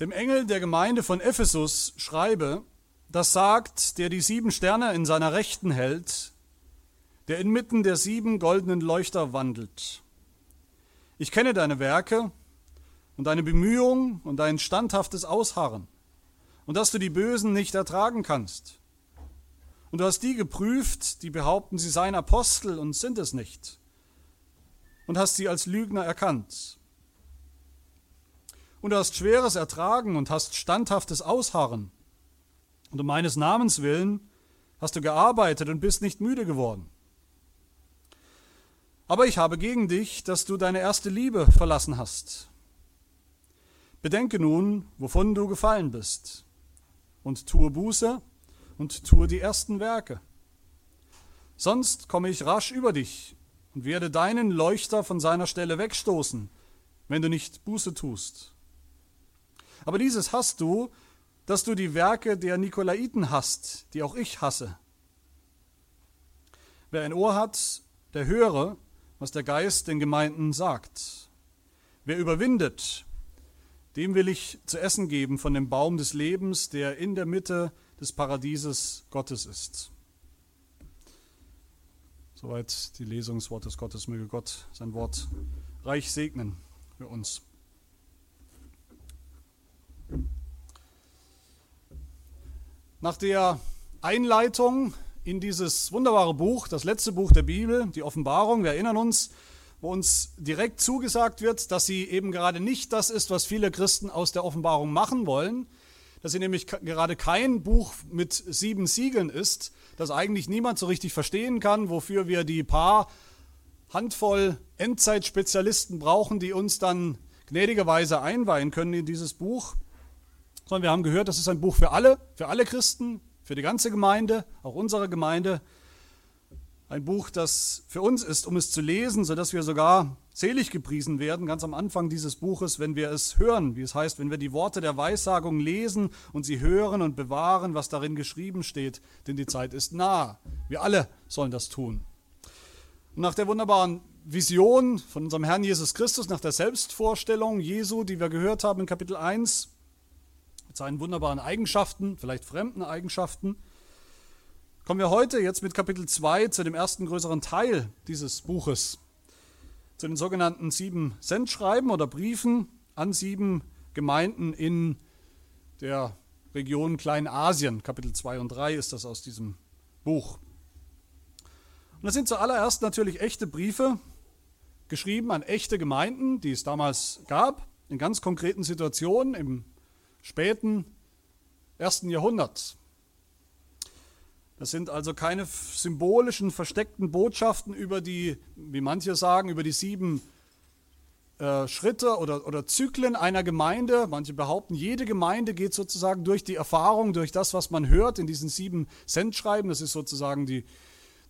dem Engel der Gemeinde von Ephesus schreibe, das sagt, der die sieben Sterne in seiner Rechten hält, der inmitten der sieben goldenen Leuchter wandelt. Ich kenne deine Werke und deine Bemühungen und dein standhaftes Ausharren und dass du die Bösen nicht ertragen kannst. Und du hast die geprüft, die behaupten, sie seien Apostel und sind es nicht, und hast sie als Lügner erkannt. Und du hast Schweres ertragen und hast standhaftes Ausharren. Und um meines Namens willen hast du gearbeitet und bist nicht müde geworden. Aber ich habe gegen dich, dass du deine erste Liebe verlassen hast. Bedenke nun, wovon du gefallen bist, und tue Buße und tue die ersten Werke. Sonst komme ich rasch über dich und werde deinen Leuchter von seiner Stelle wegstoßen, wenn du nicht Buße tust. Aber dieses hast du, dass du die Werke der Nikolaiten hast, die auch ich hasse. Wer ein Ohr hat, der höre, was der Geist den Gemeinden sagt. Wer überwindet, dem will ich zu essen geben von dem Baum des Lebens, der in der Mitte des Paradieses Gottes ist. Soweit die Lesung des Wortes Gottes. Möge Gott sein Wort reich segnen für uns. Nach der Einleitung in dieses wunderbare Buch, das letzte Buch der Bibel, die Offenbarung, wir erinnern uns, wo uns direkt zugesagt wird, dass sie eben gerade nicht das ist, was viele Christen aus der Offenbarung machen wollen, dass sie nämlich gerade kein Buch mit sieben Siegeln ist, das eigentlich niemand so richtig verstehen kann, wofür wir die paar Handvoll Endzeitspezialisten brauchen, die uns dann gnädigerweise einweihen können in dieses Buch, sondern wir haben gehört, das ist ein Buch für alle, für alle Christen, für die ganze Gemeinde, auch unsere Gemeinde. Ein Buch, das für uns ist, um es zu lesen, sodass wir sogar selig gepriesen werden, ganz am Anfang dieses Buches, wenn wir es hören, wie es heißt, wenn wir die Worte der Weissagung lesen und sie hören und bewahren, was darin geschrieben steht, denn die Zeit ist nah. Wir alle sollen das tun. Und nach der wunderbaren Vision von unserem Herrn Jesus Christus, nach der Selbstvorstellung Jesu, die wir gehört haben in Kapitel 1, seinen wunderbaren Eigenschaften, vielleicht fremden Eigenschaften. Kommen wir heute jetzt mit Kapitel 2 zu dem ersten größeren Teil dieses Buches, zu den sogenannten sieben Sendschreiben oder Briefen an sieben Gemeinden in der Region Kleinasien. Kapitel 2 und 3 ist das aus diesem Buch. Und das sind zuallererst natürlich echte Briefe, geschrieben an echte Gemeinden, die es damals gab, in ganz konkreten Situationen, im späten ersten Jahrhundert. Das sind also keine symbolischen, versteckten Botschaften über die, wie manche sagen, über die sieben äh, Schritte oder, oder Zyklen einer Gemeinde. Manche behaupten, jede Gemeinde geht sozusagen durch die Erfahrung, durch das, was man hört in diesen sieben Centschreiben. Das ist sozusagen die,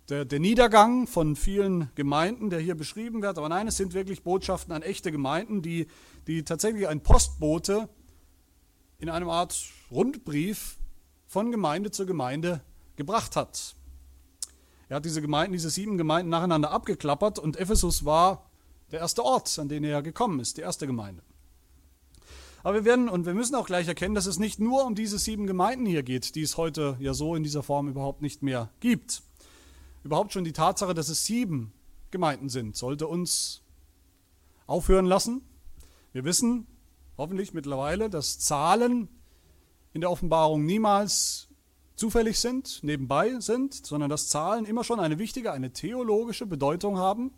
der, der Niedergang von vielen Gemeinden, der hier beschrieben wird. Aber nein, es sind wirklich Botschaften an echte Gemeinden, die, die tatsächlich ein Postbote in einem Art Rundbrief von Gemeinde zu Gemeinde gebracht hat. Er hat diese Gemeinden, diese sieben Gemeinden nacheinander abgeklappert und Ephesus war der erste Ort, an den er gekommen ist, die erste Gemeinde. Aber wir werden und wir müssen auch gleich erkennen, dass es nicht nur um diese sieben Gemeinden hier geht, die es heute ja so in dieser Form überhaupt nicht mehr gibt. Überhaupt schon die Tatsache, dass es sieben Gemeinden sind, sollte uns aufhören lassen. Wir wissen, hoffentlich mittlerweile, dass Zahlen in der Offenbarung niemals zufällig sind, nebenbei sind, sondern dass Zahlen immer schon eine wichtige, eine theologische Bedeutung haben.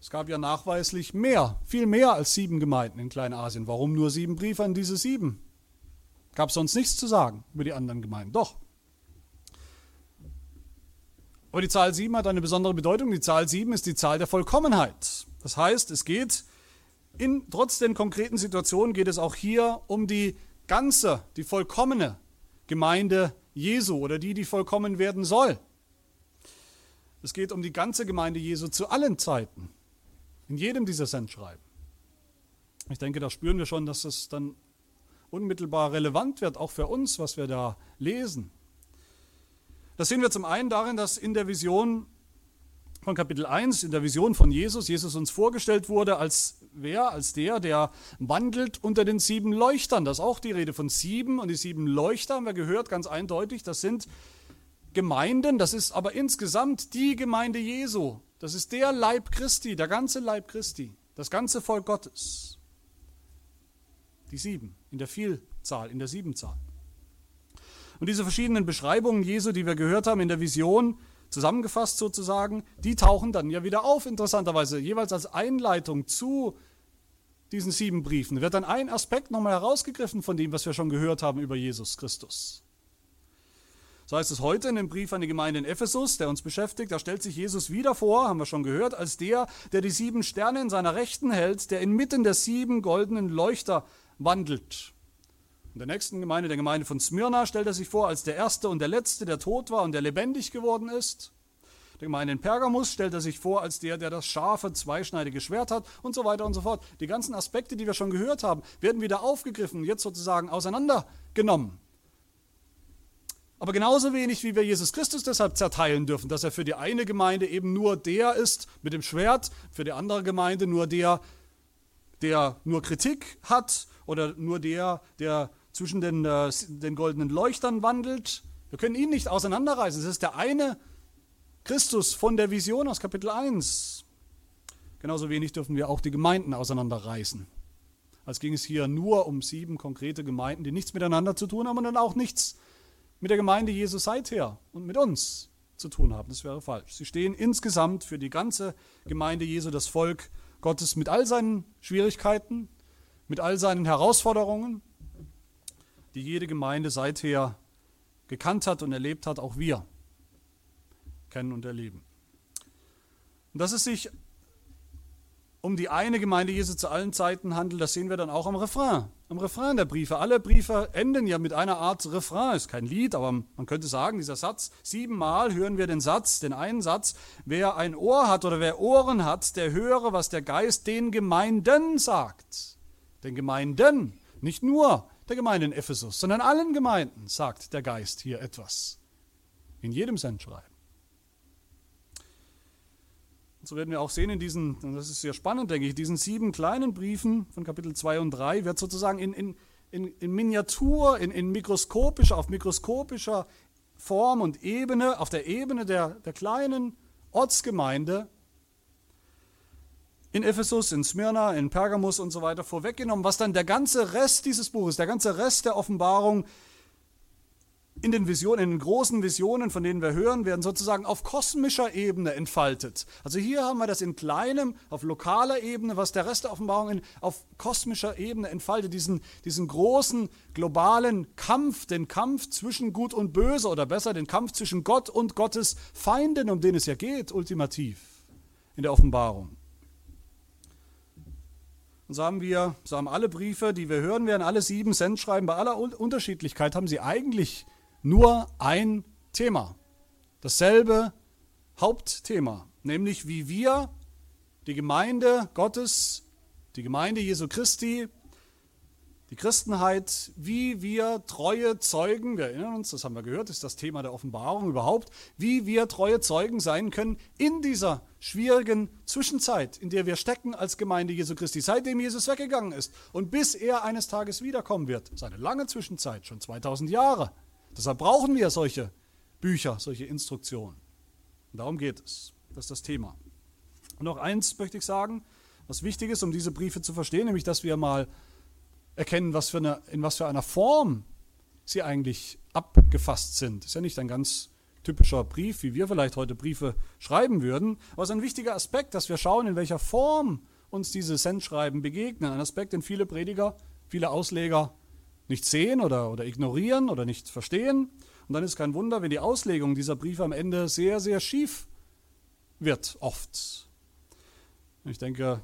Es gab ja nachweislich mehr, viel mehr als sieben Gemeinden in Kleinasien. Warum nur sieben Briefe an diese sieben? Gab sonst nichts zu sagen über die anderen Gemeinden? Doch. Aber die Zahl sieben hat eine besondere Bedeutung. Die Zahl sieben ist die Zahl der Vollkommenheit. Das heißt, es geht in, trotz den konkreten Situationen geht es auch hier um die ganze, die vollkommene Gemeinde Jesu oder die, die vollkommen werden soll. Es geht um die ganze Gemeinde Jesu zu allen Zeiten, in jedem dieser Sendschreiben. Ich denke, da spüren wir schon, dass es dann unmittelbar relevant wird, auch für uns, was wir da lesen. Das sehen wir zum einen darin, dass in der Vision von Kapitel 1, in der Vision von Jesus, Jesus uns vorgestellt wurde als wer? Als der, der wandelt unter den sieben Leuchtern. Das ist auch die Rede von sieben. Und die sieben Leuchter haben wir gehört, ganz eindeutig, das sind Gemeinden, das ist aber insgesamt die Gemeinde Jesu. Das ist der Leib Christi, der ganze Leib Christi, das ganze Volk Gottes. Die sieben, in der Vielzahl, in der Siebenzahl. Und diese verschiedenen Beschreibungen Jesu, die wir gehört haben in der Vision, zusammengefasst sozusagen, die tauchen dann ja wieder auf, interessanterweise, jeweils als Einleitung zu diesen sieben Briefen. Wird dann ein Aspekt nochmal herausgegriffen von dem, was wir schon gehört haben über Jesus Christus. So heißt es heute in dem Brief an die Gemeinde in Ephesus, der uns beschäftigt, da stellt sich Jesus wieder vor, haben wir schon gehört, als der, der die sieben Sterne in seiner Rechten hält, der inmitten der sieben goldenen Leuchter wandelt. In der nächsten Gemeinde, der Gemeinde von Smyrna, stellt er sich vor als der Erste und der Letzte, der tot war und der lebendig geworden ist. Der Gemeinde in Pergamus stellt er sich vor als der, der das scharfe, zweischneidige Schwert hat und so weiter und so fort. Die ganzen Aspekte, die wir schon gehört haben, werden wieder aufgegriffen, jetzt sozusagen auseinandergenommen. Aber genauso wenig, wie wir Jesus Christus deshalb zerteilen dürfen, dass er für die eine Gemeinde eben nur der ist mit dem Schwert, für die andere Gemeinde nur der, der nur Kritik hat oder nur der, der zwischen den, äh, den goldenen Leuchtern wandelt. Wir können ihn nicht auseinanderreißen. Es ist der eine Christus von der Vision aus Kapitel 1. Genauso wenig dürfen wir auch die Gemeinden auseinanderreißen. Als ging es hier nur um sieben konkrete Gemeinden, die nichts miteinander zu tun haben und dann auch nichts mit der Gemeinde Jesu seither und mit uns zu tun haben. Das wäre falsch. Sie stehen insgesamt für die ganze Gemeinde Jesu, das Volk Gottes, mit all seinen Schwierigkeiten, mit all seinen Herausforderungen, die jede Gemeinde seither gekannt hat und erlebt hat, auch wir kennen und erleben. Und dass es sich um die eine Gemeinde Jesu zu allen Zeiten handelt, das sehen wir dann auch am Refrain am Refrain der Briefe. Alle Briefe enden ja mit einer Art Refrain. Ist kein Lied, aber man könnte sagen, dieser Satz, siebenmal hören wir den Satz, den einen Satz, wer ein Ohr hat oder wer Ohren hat, der höre, was der Geist den Gemeinden sagt. Den Gemeinden, nicht nur der Gemeinde in Ephesus, sondern allen Gemeinden sagt der Geist hier etwas. In jedem Sendschreiben. Und so werden wir auch sehen in diesen, und das ist sehr spannend, denke ich, diesen sieben kleinen Briefen von Kapitel 2 und 3 wird sozusagen in, in, in, in Miniatur, in, in mikroskopischer, auf mikroskopischer Form und Ebene, auf der Ebene der, der kleinen Ortsgemeinde in Ephesus, in Smyrna, in Pergamus und so weiter vorweggenommen, was dann der ganze Rest dieses Buches, der ganze Rest der Offenbarung in den Visionen, in den großen Visionen, von denen wir hören, werden sozusagen auf kosmischer Ebene entfaltet. Also hier haben wir das in kleinem, auf lokaler Ebene, was der Rest der Offenbarung in, auf kosmischer Ebene entfaltet, diesen, diesen großen globalen Kampf, den Kampf zwischen Gut und Böse oder besser den Kampf zwischen Gott und Gottes Feinden, um den es ja geht, ultimativ in der Offenbarung. Und so haben wir, so haben alle Briefe, die wir hören werden, alle sieben Sendschreiben, bei aller Unterschiedlichkeit haben sie eigentlich nur ein Thema. Dasselbe Hauptthema, nämlich wie wir, die Gemeinde Gottes, die Gemeinde Jesu Christi, die Christenheit, wie wir treue Zeugen, wir erinnern uns, das haben wir gehört, ist das Thema der Offenbarung überhaupt, wie wir treue Zeugen sein können in dieser schwierigen Zwischenzeit, in der wir stecken als Gemeinde Jesu Christi, seitdem Jesus weggegangen ist und bis er eines Tages wiederkommen wird. Das ist eine lange Zwischenzeit, schon 2000 Jahre. Deshalb brauchen wir solche Bücher, solche Instruktionen. Und darum geht es. Das ist das Thema. Und noch eins möchte ich sagen, was wichtig ist, um diese Briefe zu verstehen, nämlich dass wir mal erkennen, was eine, in was für einer Form sie eigentlich abgefasst sind. Ist ja nicht ein ganz typischer Brief, wie wir vielleicht heute Briefe schreiben würden, aber es ist ein wichtiger Aspekt, dass wir schauen, in welcher Form uns diese Sendschreiben begegnen. Ein Aspekt, den viele Prediger, viele Ausleger nicht sehen oder, oder ignorieren oder nicht verstehen. Und dann ist kein Wunder, wenn die Auslegung dieser Briefe am Ende sehr, sehr schief wird, oft. Ich denke,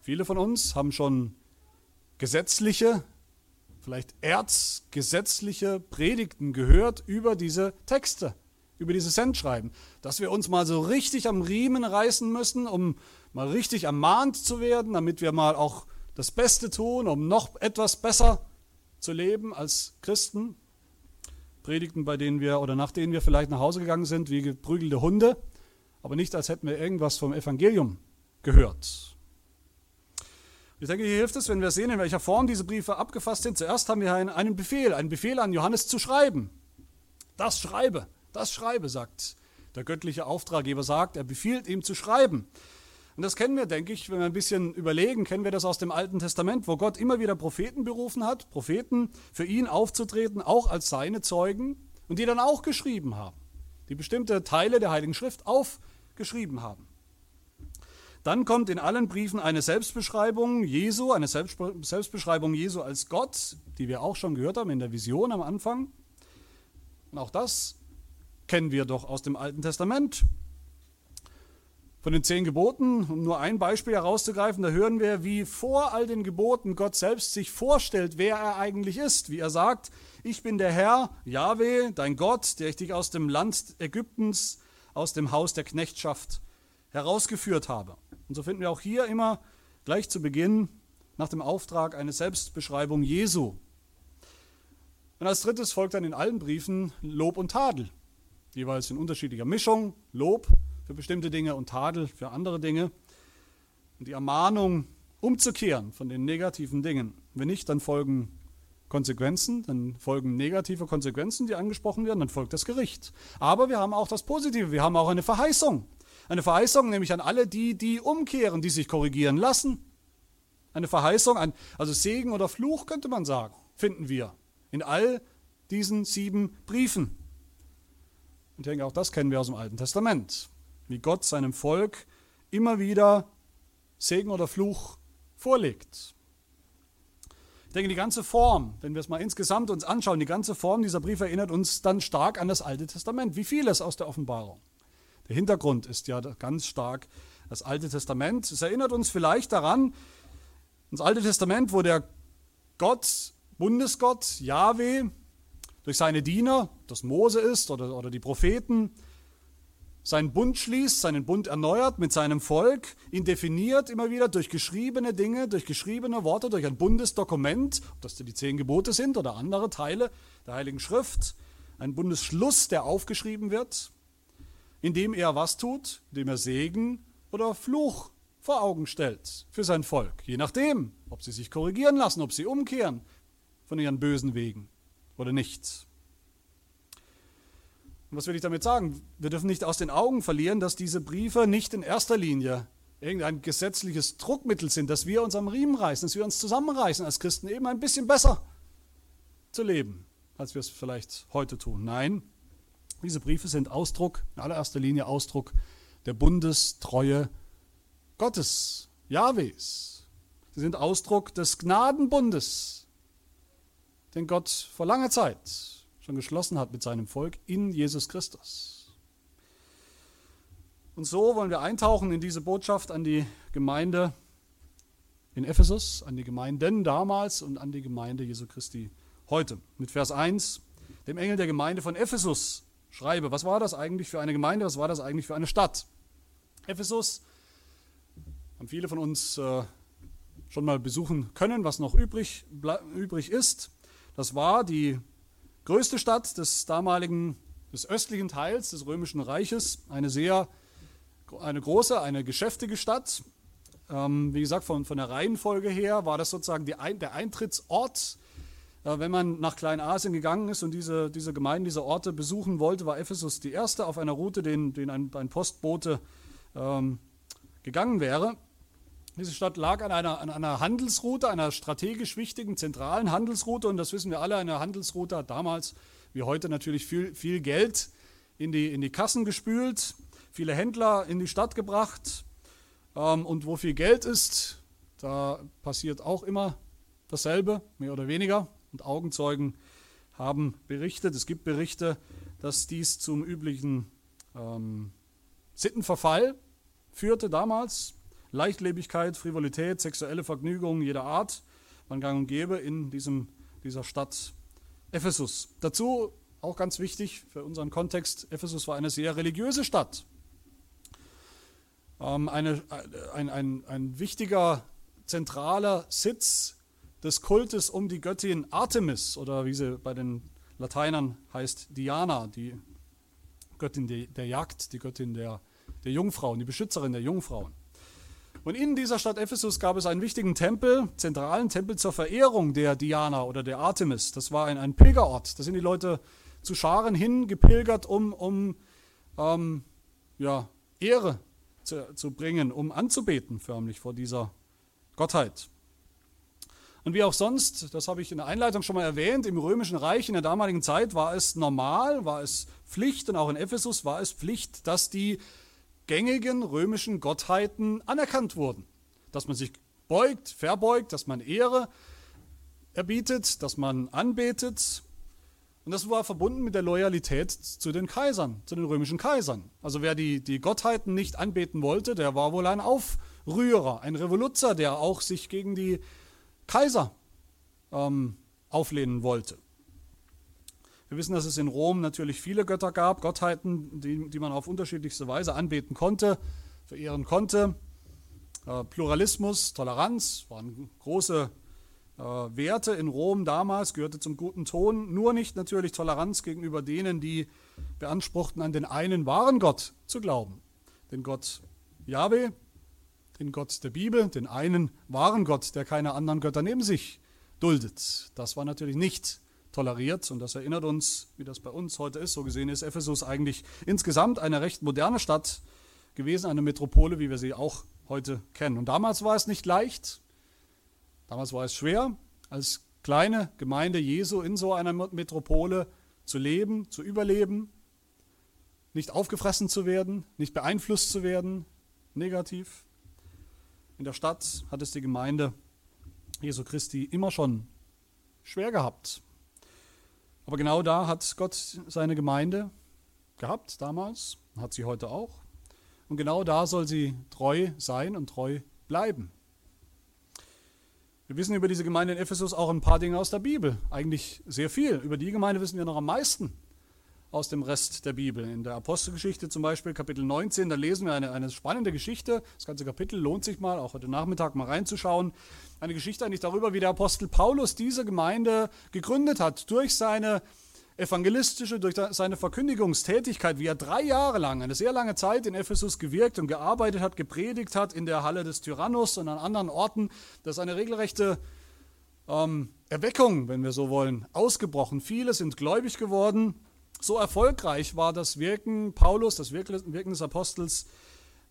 viele von uns haben schon gesetzliche, vielleicht erzgesetzliche Predigten gehört über diese Texte, über diese Sendschreiben, dass wir uns mal so richtig am Riemen reißen müssen, um mal richtig ermahnt zu werden, damit wir mal auch das Beste tun, um noch etwas besser zu leben als Christen. Predigten, bei denen wir oder nach denen wir vielleicht nach Hause gegangen sind, wie geprügelte Hunde, aber nicht als hätten wir irgendwas vom Evangelium gehört. Ich denke, hier hilft es, wenn wir sehen, in welcher Form diese Briefe abgefasst sind. Zuerst haben wir einen Befehl, einen Befehl an Johannes zu schreiben. Das schreibe, das schreibe, sagt der göttliche Auftraggeber, sagt, er befiehlt ihm zu schreiben. Und das kennen wir, denke ich, wenn wir ein bisschen überlegen, kennen wir das aus dem Alten Testament, wo Gott immer wieder Propheten berufen hat, Propheten für ihn aufzutreten, auch als seine Zeugen, und die dann auch geschrieben haben, die bestimmte Teile der Heiligen Schrift aufgeschrieben haben. Dann kommt in allen Briefen eine Selbstbeschreibung Jesu, eine Selbstbeschreibung Jesu als Gott, die wir auch schon gehört haben in der Vision am Anfang. Und auch das kennen wir doch aus dem Alten Testament. Von den zehn Geboten, um nur ein Beispiel herauszugreifen, da hören wir, wie vor all den Geboten Gott selbst sich vorstellt, wer er eigentlich ist. Wie er sagt, ich bin der Herr, Yahweh, dein Gott, der ich dich aus dem Land Ägyptens, aus dem Haus der Knechtschaft herausgeführt habe. Und so finden wir auch hier immer gleich zu Beginn nach dem Auftrag eine Selbstbeschreibung Jesu. Und als drittes folgt dann in allen Briefen Lob und Tadel, jeweils in unterschiedlicher Mischung, Lob für bestimmte Dinge und Tadel für andere Dinge. Und die Ermahnung, umzukehren von den negativen Dingen. Wenn nicht, dann folgen Konsequenzen, dann folgen negative Konsequenzen, die angesprochen werden, dann folgt das Gericht. Aber wir haben auch das Positive, wir haben auch eine Verheißung. Eine Verheißung nämlich an alle die, die umkehren, die sich korrigieren lassen. Eine Verheißung, ein, also Segen oder Fluch könnte man sagen, finden wir in all diesen sieben Briefen. Und ich denke, auch das kennen wir aus dem Alten Testament wie Gott seinem Volk immer wieder Segen oder Fluch vorlegt. Ich denke, die ganze Form, wenn wir es mal insgesamt uns anschauen, die ganze Form dieser Briefe erinnert uns dann stark an das Alte Testament, wie vieles aus der Offenbarung. Der Hintergrund ist ja ganz stark das Alte Testament. Es erinnert uns vielleicht daran, das Alte Testament, wo der Gott, Bundesgott, Yahweh, durch seine Diener, das Mose ist oder, oder die Propheten, seinen Bund schließt, seinen Bund erneuert mit seinem Volk, ihn definiert immer wieder durch geschriebene Dinge, durch geschriebene Worte, durch ein Bundesdokument, ob das die zehn Gebote sind oder andere Teile der Heiligen Schrift, ein Bundesschluss, der aufgeschrieben wird, indem er was tut, indem er Segen oder Fluch vor Augen stellt für sein Volk, je nachdem, ob sie sich korrigieren lassen, ob sie umkehren von ihren bösen Wegen oder nicht. Und was will ich damit sagen? Wir dürfen nicht aus den Augen verlieren, dass diese Briefe nicht in erster Linie irgendein gesetzliches Druckmittel sind, dass wir uns am Riemen reißen, dass wir uns zusammenreißen als Christen eben ein bisschen besser zu leben, als wir es vielleicht heute tun. Nein, diese Briefe sind Ausdruck, in allererster Linie Ausdruck der Bundestreue Gottes, Jahwes. Sie sind Ausdruck des Gnadenbundes, den Gott vor langer Zeit schon geschlossen hat mit seinem Volk in Jesus Christus. Und so wollen wir eintauchen in diese Botschaft an die Gemeinde in Ephesus, an die Gemeinden damals und an die Gemeinde Jesu Christi heute. Mit Vers 1, dem Engel der Gemeinde von Ephesus schreibe. Was war das eigentlich für eine Gemeinde? Was war das eigentlich für eine Stadt? Ephesus haben viele von uns äh, schon mal besuchen können, was noch übrig, übrig ist. Das war die größte Stadt des damaligen, des östlichen Teils des Römischen Reiches, eine sehr, eine große, eine geschäftige Stadt. Ähm, wie gesagt, von, von der Reihenfolge her war das sozusagen die, der Eintrittsort. Äh, wenn man nach Kleinasien gegangen ist und diese, diese Gemeinden, diese Orte besuchen wollte, war Ephesus die erste auf einer Route, den, den ein, ein Postbote ähm, gegangen wäre. Diese Stadt lag an einer, an einer Handelsroute, einer strategisch wichtigen zentralen Handelsroute. Und das wissen wir alle, eine Handelsroute hat damals wie heute natürlich viel, viel Geld in die, in die Kassen gespült, viele Händler in die Stadt gebracht. Ähm, und wo viel Geld ist, da passiert auch immer dasselbe, mehr oder weniger. Und Augenzeugen haben berichtet, es gibt Berichte, dass dies zum üblichen ähm, Sittenverfall führte damals, Leichtlebigkeit, Frivolität, sexuelle Vergnügungen jeder Art waren gang und gäbe in diesem, dieser Stadt Ephesus. Dazu auch ganz wichtig für unseren Kontext, Ephesus war eine sehr religiöse Stadt. Ähm, eine, ein, ein, ein wichtiger zentraler Sitz des Kultes um die Göttin Artemis oder wie sie bei den Lateinern heißt, Diana, die Göttin der Jagd, die Göttin der, der Jungfrauen, die Beschützerin der Jungfrauen. Und in dieser Stadt Ephesus gab es einen wichtigen Tempel, zentralen Tempel zur Verehrung der Diana oder der Artemis. Das war ein, ein Pilgerort. Da sind die Leute zu Scharen hingepilgert, um, um ähm, ja, Ehre zu, zu bringen, um anzubeten förmlich vor dieser Gottheit. Und wie auch sonst, das habe ich in der Einleitung schon mal erwähnt, im römischen Reich in der damaligen Zeit war es normal, war es Pflicht und auch in Ephesus war es Pflicht, dass die gängigen römischen Gottheiten anerkannt wurden. Dass man sich beugt, verbeugt, dass man Ehre erbietet, dass man anbetet. Und das war verbunden mit der Loyalität zu den Kaisern, zu den römischen Kaisern. Also wer die, die Gottheiten nicht anbeten wollte, der war wohl ein Aufrührer, ein Revoluzer, der auch sich gegen die Kaiser ähm, auflehnen wollte. Wir wissen, dass es in Rom natürlich viele Götter gab, Gottheiten, die, die man auf unterschiedlichste Weise anbeten konnte, verehren konnte. Äh, Pluralismus, Toleranz waren große äh, Werte in Rom damals, gehörte zum guten Ton. Nur nicht natürlich Toleranz gegenüber denen, die beanspruchten, an den einen wahren Gott zu glauben. Den Gott Yahweh, den Gott der Bibel, den einen wahren Gott, der keine anderen Götter neben sich duldet. Das war natürlich nicht toleriert. Und das erinnert uns, wie das bei uns heute ist. So gesehen ist Ephesus eigentlich insgesamt eine recht moderne Stadt gewesen, eine Metropole, wie wir sie auch heute kennen. Und damals war es nicht leicht, damals war es schwer, als kleine Gemeinde Jesu in so einer Metropole zu leben, zu überleben, nicht aufgefressen zu werden, nicht beeinflusst zu werden, negativ. In der Stadt hat es die Gemeinde Jesu Christi immer schon schwer gehabt. Aber genau da hat Gott seine Gemeinde gehabt damals, hat sie heute auch. Und genau da soll sie treu sein und treu bleiben. Wir wissen über diese Gemeinde in Ephesus auch ein paar Dinge aus der Bibel, eigentlich sehr viel. Über die Gemeinde wissen wir noch am meisten aus dem Rest der Bibel. In der Apostelgeschichte zum Beispiel, Kapitel 19, da lesen wir eine, eine spannende Geschichte. Das ganze Kapitel lohnt sich mal, auch heute Nachmittag mal reinzuschauen. Eine Geschichte eigentlich darüber, wie der Apostel Paulus diese Gemeinde gegründet hat, durch seine evangelistische, durch seine Verkündigungstätigkeit, wie er drei Jahre lang, eine sehr lange Zeit in Ephesus gewirkt und gearbeitet hat, gepredigt hat, in der Halle des Tyrannus und an anderen Orten. Das ist eine regelrechte ähm, Erweckung, wenn wir so wollen, ausgebrochen. Viele sind gläubig geworden. So erfolgreich war das Wirken Paulus, das Wirken des Apostels,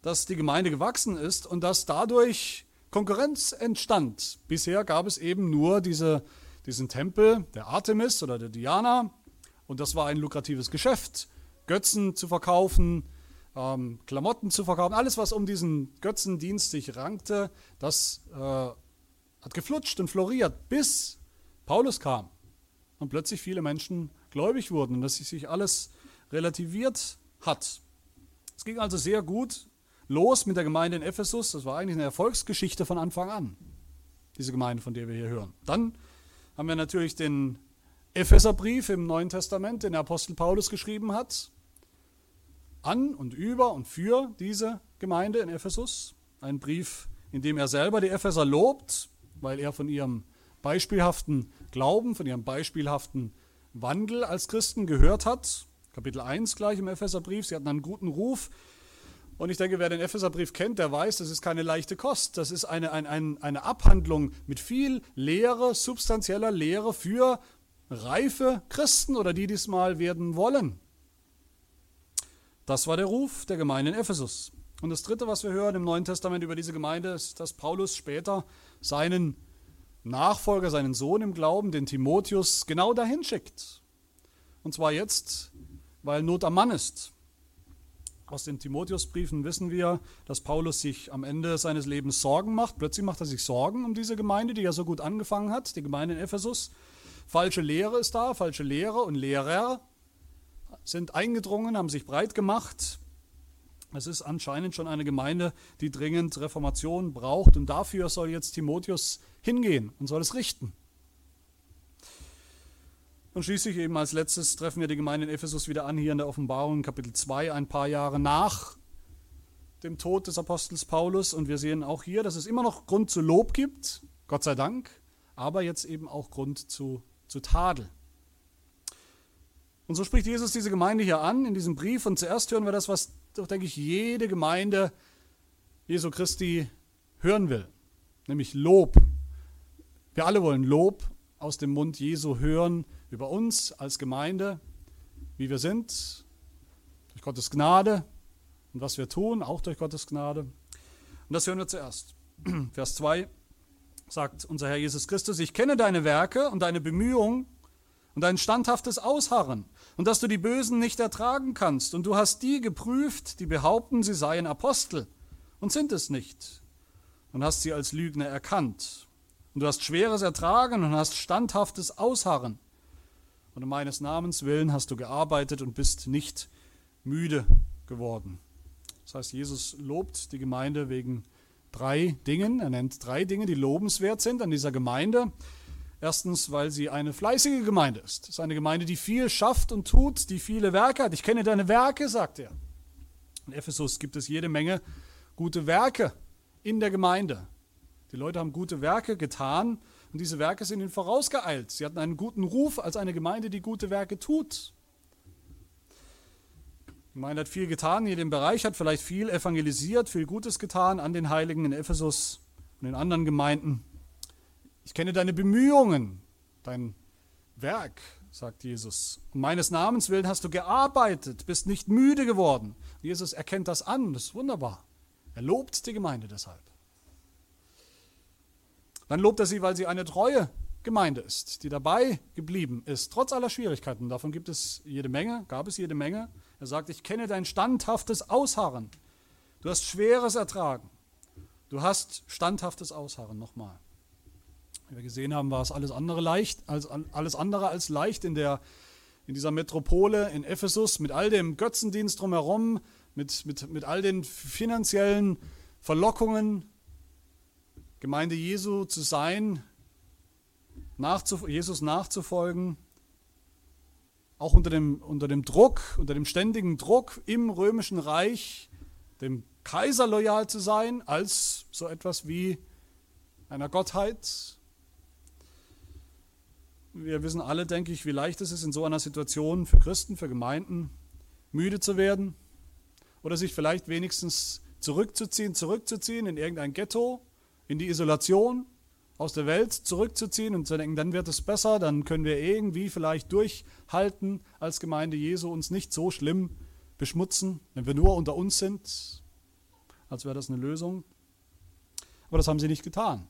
dass die Gemeinde gewachsen ist und dass dadurch Konkurrenz entstand. Bisher gab es eben nur diese, diesen Tempel der Artemis oder der Diana und das war ein lukratives Geschäft. Götzen zu verkaufen, ähm, Klamotten zu verkaufen, alles, was um diesen Götzendienst sich rankte, das äh, hat geflutscht und floriert, bis Paulus kam und plötzlich viele Menschen gläubig wurden und dass sich alles relativiert hat. Es ging also sehr gut los mit der Gemeinde in Ephesus. Das war eigentlich eine Erfolgsgeschichte von Anfang an, diese Gemeinde, von der wir hier hören. Dann haben wir natürlich den Epheserbrief im Neuen Testament, den der Apostel Paulus geschrieben hat, an und über und für diese Gemeinde in Ephesus. Ein Brief, in dem er selber die Epheser lobt, weil er von ihrem beispielhaften Glauben, von ihrem beispielhaften Wandel als Christen gehört hat. Kapitel 1 gleich im Epheserbrief. Sie hatten einen guten Ruf. Und ich denke, wer den Epheserbrief kennt, der weiß, das ist keine leichte Kost. Das ist eine, eine, eine Abhandlung mit viel Lehre, substanzieller Lehre für reife Christen oder die diesmal werden wollen. Das war der Ruf der Gemeinde in Ephesus. Und das Dritte, was wir hören im Neuen Testament über diese Gemeinde, ist, dass Paulus später seinen Nachfolger, seinen Sohn im Glauben, den Timotheus, genau dahin schickt. Und zwar jetzt, weil Not am Mann ist. Aus den Timotheusbriefen wissen wir, dass Paulus sich am Ende seines Lebens Sorgen macht. Plötzlich macht er sich Sorgen um diese Gemeinde, die ja so gut angefangen hat, die Gemeinde in Ephesus. Falsche Lehre ist da, falsche Lehre und Lehrer sind eingedrungen, haben sich breit gemacht. Es ist anscheinend schon eine Gemeinde, die dringend Reformation braucht und dafür soll jetzt Timotheus hingehen und soll es richten. Und schließlich eben als letztes treffen wir die Gemeinde in Ephesus wieder an, hier in der Offenbarung, Kapitel 2, ein paar Jahre nach dem Tod des Apostels Paulus. Und wir sehen auch hier, dass es immer noch Grund zu Lob gibt, Gott sei Dank, aber jetzt eben auch Grund zu, zu Tadel. Und so spricht Jesus diese Gemeinde hier an in diesem Brief. Und zuerst hören wir das, was doch, denke ich, jede Gemeinde Jesu Christi hören will, nämlich Lob. Wir alle wollen Lob aus dem Mund Jesu hören über uns als Gemeinde, wie wir sind, durch Gottes Gnade und was wir tun, auch durch Gottes Gnade. Und das hören wir zuerst. Vers 2 sagt unser Herr Jesus Christus, ich kenne deine Werke und deine Bemühungen und dein standhaftes Ausharren und dass du die Bösen nicht ertragen kannst. Und du hast die geprüft, die behaupten, sie seien Apostel und sind es nicht. Und hast sie als Lügner erkannt. Und du hast Schweres ertragen und hast standhaftes Ausharren. Und um meines Namens willen hast du gearbeitet und bist nicht müde geworden. Das heißt, Jesus lobt die Gemeinde wegen drei Dingen. Er nennt drei Dinge, die lobenswert sind an dieser Gemeinde. Erstens, weil sie eine fleißige Gemeinde ist. Es ist eine Gemeinde, die viel schafft und tut, die viele Werke hat. Ich kenne deine Werke, sagt er. In Ephesus gibt es jede Menge gute Werke in der Gemeinde. Die Leute haben gute Werke getan und diese Werke sind ihnen vorausgeeilt. Sie hatten einen guten Ruf als eine Gemeinde, die gute Werke tut. Die Gemeinde hat viel getan in jedem Bereich, hat vielleicht viel evangelisiert, viel Gutes getan an den Heiligen in Ephesus und in anderen Gemeinden. Ich kenne deine Bemühungen, dein Werk, sagt Jesus. Um meines Namens willen hast du gearbeitet, bist nicht müde geworden. Jesus erkennt das an, das ist wunderbar. Er lobt die Gemeinde deshalb. Dann lobt er sie, weil sie eine treue Gemeinde ist, die dabei geblieben ist, trotz aller Schwierigkeiten. Davon gibt es jede Menge, gab es jede Menge. Er sagt, ich kenne dein standhaftes Ausharren. Du hast Schweres ertragen. Du hast standhaftes Ausharren. Nochmal. Wie wir gesehen haben, war es alles andere leicht, als, alles andere als leicht in, der, in dieser Metropole in Ephesus mit all dem Götzendienst drumherum, mit, mit, mit all den finanziellen Verlockungen, Gemeinde Jesu zu sein, nachzuf Jesus nachzufolgen, auch unter dem, unter dem Druck, unter dem ständigen Druck im römischen Reich, dem Kaiser loyal zu sein, als so etwas wie einer Gottheit, wir wissen alle, denke ich, wie leicht es ist, in so einer Situation für Christen, für Gemeinden müde zu werden oder sich vielleicht wenigstens zurückzuziehen, zurückzuziehen in irgendein Ghetto, in die Isolation, aus der Welt zurückzuziehen und zu denken, dann wird es besser, dann können wir irgendwie vielleicht durchhalten als Gemeinde Jesu, uns nicht so schlimm beschmutzen, wenn wir nur unter uns sind, als wäre das eine Lösung. Aber das haben sie nicht getan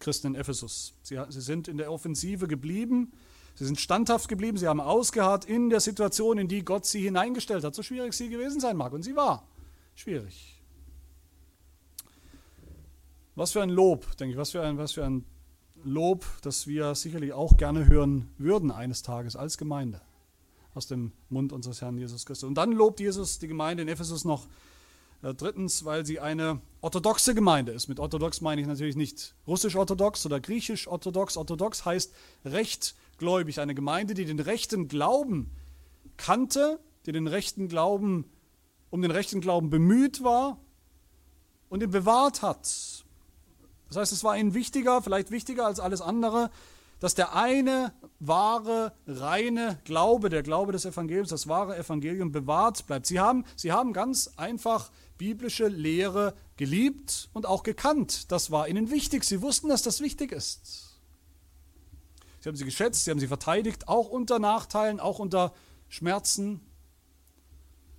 Christen in Ephesus. Sie, sie sind in der Offensive geblieben, sie sind standhaft geblieben, sie haben ausgeharrt in der Situation, in die Gott sie hineingestellt hat, so schwierig sie gewesen sein mag. Und sie war schwierig. Was für ein Lob, denke ich, was für ein, was für ein Lob, das wir sicherlich auch gerne hören würden eines Tages als Gemeinde aus dem Mund unseres Herrn Jesus Christus. Und dann lobt Jesus die Gemeinde in Ephesus noch drittens, weil sie eine orthodoxe Gemeinde ist. Mit orthodox meine ich natürlich nicht russisch-orthodox oder griechisch-orthodox. Orthodox heißt rechtgläubig, eine Gemeinde, die den rechten Glauben kannte, die den rechten Glauben, um den rechten Glauben bemüht war und ihn bewahrt hat. Das heißt, es war ihnen wichtiger, vielleicht wichtiger als alles andere, dass der eine wahre, reine Glaube, der Glaube des Evangeliums, das wahre Evangelium bewahrt bleibt. Sie haben, sie haben ganz einfach biblische Lehre geliebt und auch gekannt. Das war ihnen wichtig. Sie wussten, dass das wichtig ist. Sie haben sie geschätzt, sie haben sie verteidigt, auch unter Nachteilen, auch unter Schmerzen.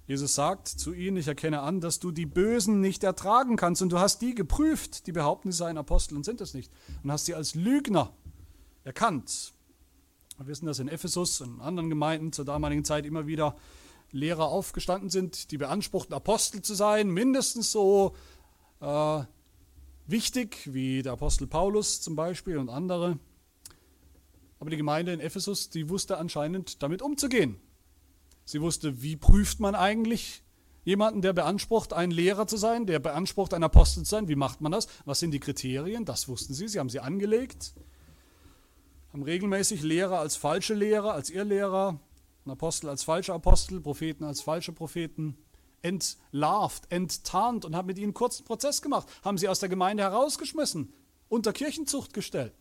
Jesus sagt zu ihnen, ich erkenne an, dass du die Bösen nicht ertragen kannst und du hast die geprüft, die behaupten, sie seien Apostel und sind es nicht, und hast sie als Lügner erkannt. Wir wissen, dass in Ephesus und anderen Gemeinden zur damaligen Zeit immer wieder Lehrer aufgestanden sind, die beanspruchten, Apostel zu sein, mindestens so äh, wichtig wie der Apostel Paulus zum Beispiel und andere. Aber die Gemeinde in Ephesus, die wusste anscheinend damit umzugehen. Sie wusste, wie prüft man eigentlich jemanden, der beansprucht, ein Lehrer zu sein, der beansprucht, ein Apostel zu sein. Wie macht man das? Was sind die Kriterien? Das wussten sie. Sie haben sie angelegt, haben regelmäßig Lehrer als falsche Lehrer, als Irrlehrer Apostel als falsche Apostel, Propheten als falsche Propheten entlarvt, enttarnt und haben mit ihnen kurzen Prozess gemacht, haben sie aus der Gemeinde herausgeschmissen, unter Kirchenzucht gestellt.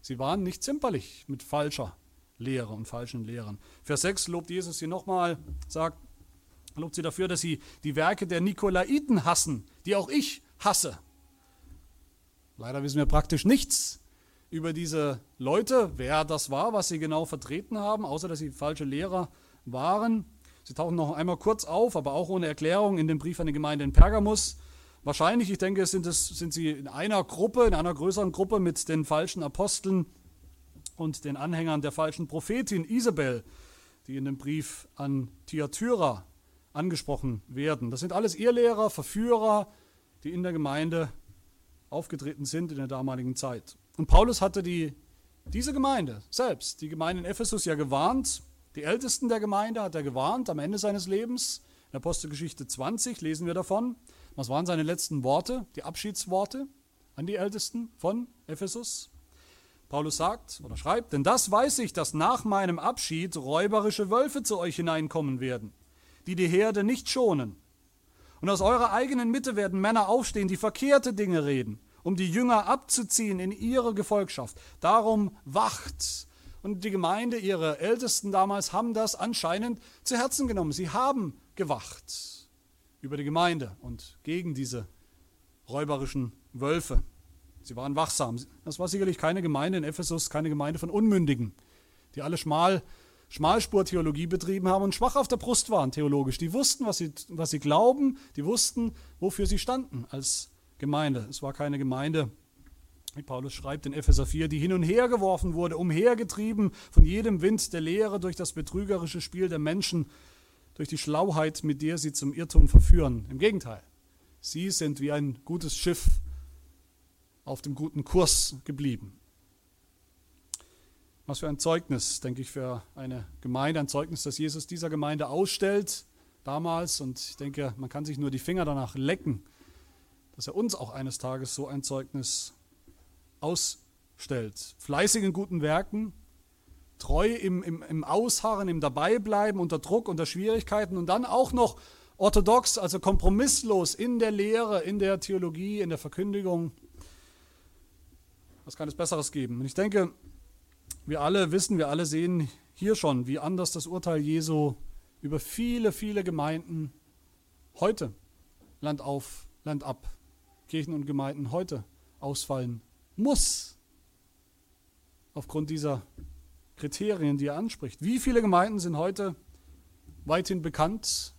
Sie waren nicht zimperlich mit falscher Lehre und falschen Lehren. Vers 6 lobt Jesus sie nochmal, sagt, lobt sie dafür, dass sie die Werke der Nikolaiten hassen, die auch ich hasse. Leider wissen wir praktisch nichts über diese Leute, wer das war, was sie genau vertreten haben, außer dass sie falsche Lehrer waren. Sie tauchen noch einmal kurz auf, aber auch ohne Erklärung in dem Brief an die Gemeinde in Pergamus. Wahrscheinlich, ich denke, sind, es, sind sie in einer Gruppe, in einer größeren Gruppe mit den falschen Aposteln und den Anhängern der falschen Prophetin Isabel, die in dem Brief an Thyatira angesprochen werden. Das sind alles Irrlehrer, Verführer, die in der Gemeinde aufgetreten sind in der damaligen Zeit. Und Paulus hatte die, diese Gemeinde selbst, die Gemeinde in Ephesus ja gewarnt, die Ältesten der Gemeinde hat er gewarnt am Ende seines Lebens. In Apostelgeschichte 20 lesen wir davon. Was waren seine letzten Worte, die Abschiedsworte an die Ältesten von Ephesus? Paulus sagt oder schreibt, denn das weiß ich, dass nach meinem Abschied räuberische Wölfe zu euch hineinkommen werden, die die Herde nicht schonen. Und aus eurer eigenen Mitte werden Männer aufstehen, die verkehrte Dinge reden, um die Jünger abzuziehen in ihre Gefolgschaft. Darum wacht. Und die Gemeinde, ihre Ältesten damals, haben das anscheinend zu Herzen genommen. Sie haben gewacht über die Gemeinde und gegen diese räuberischen Wölfe. Sie waren wachsam. Das war sicherlich keine Gemeinde in Ephesus, keine Gemeinde von Unmündigen, die alle schmal, Schmalspur-Theologie betrieben haben und schwach auf der Brust waren theologisch. Die wussten, was sie, was sie glauben, die wussten, wofür sie standen als Gemeinde. Es war keine Gemeinde, wie Paulus schreibt in Epheser 4, die hin und her geworfen wurde, umhergetrieben von jedem Wind der Lehre durch das betrügerische Spiel der Menschen, durch die Schlauheit, mit der sie zum Irrtum verführen. Im Gegenteil, sie sind wie ein gutes Schiff auf dem guten Kurs geblieben. Was für ein Zeugnis, denke ich, für eine Gemeinde, ein Zeugnis, das Jesus dieser Gemeinde ausstellt damals. Und ich denke, man kann sich nur die Finger danach lecken, dass er uns auch eines Tages so ein Zeugnis ausstellt. Fleißig in guten Werken, treu im, im, im Ausharren, im Dabeibleiben, unter Druck, unter Schwierigkeiten und dann auch noch orthodox, also kompromisslos in der Lehre, in der Theologie, in der Verkündigung. Was kann es Besseres geben? Und ich denke, wir alle wissen, wir alle sehen hier schon, wie anders das Urteil Jesu über viele, viele Gemeinden heute, Land auf, Land ab, Kirchen und Gemeinden heute ausfallen muss. Aufgrund dieser Kriterien, die er anspricht. Wie viele Gemeinden sind heute weithin bekannt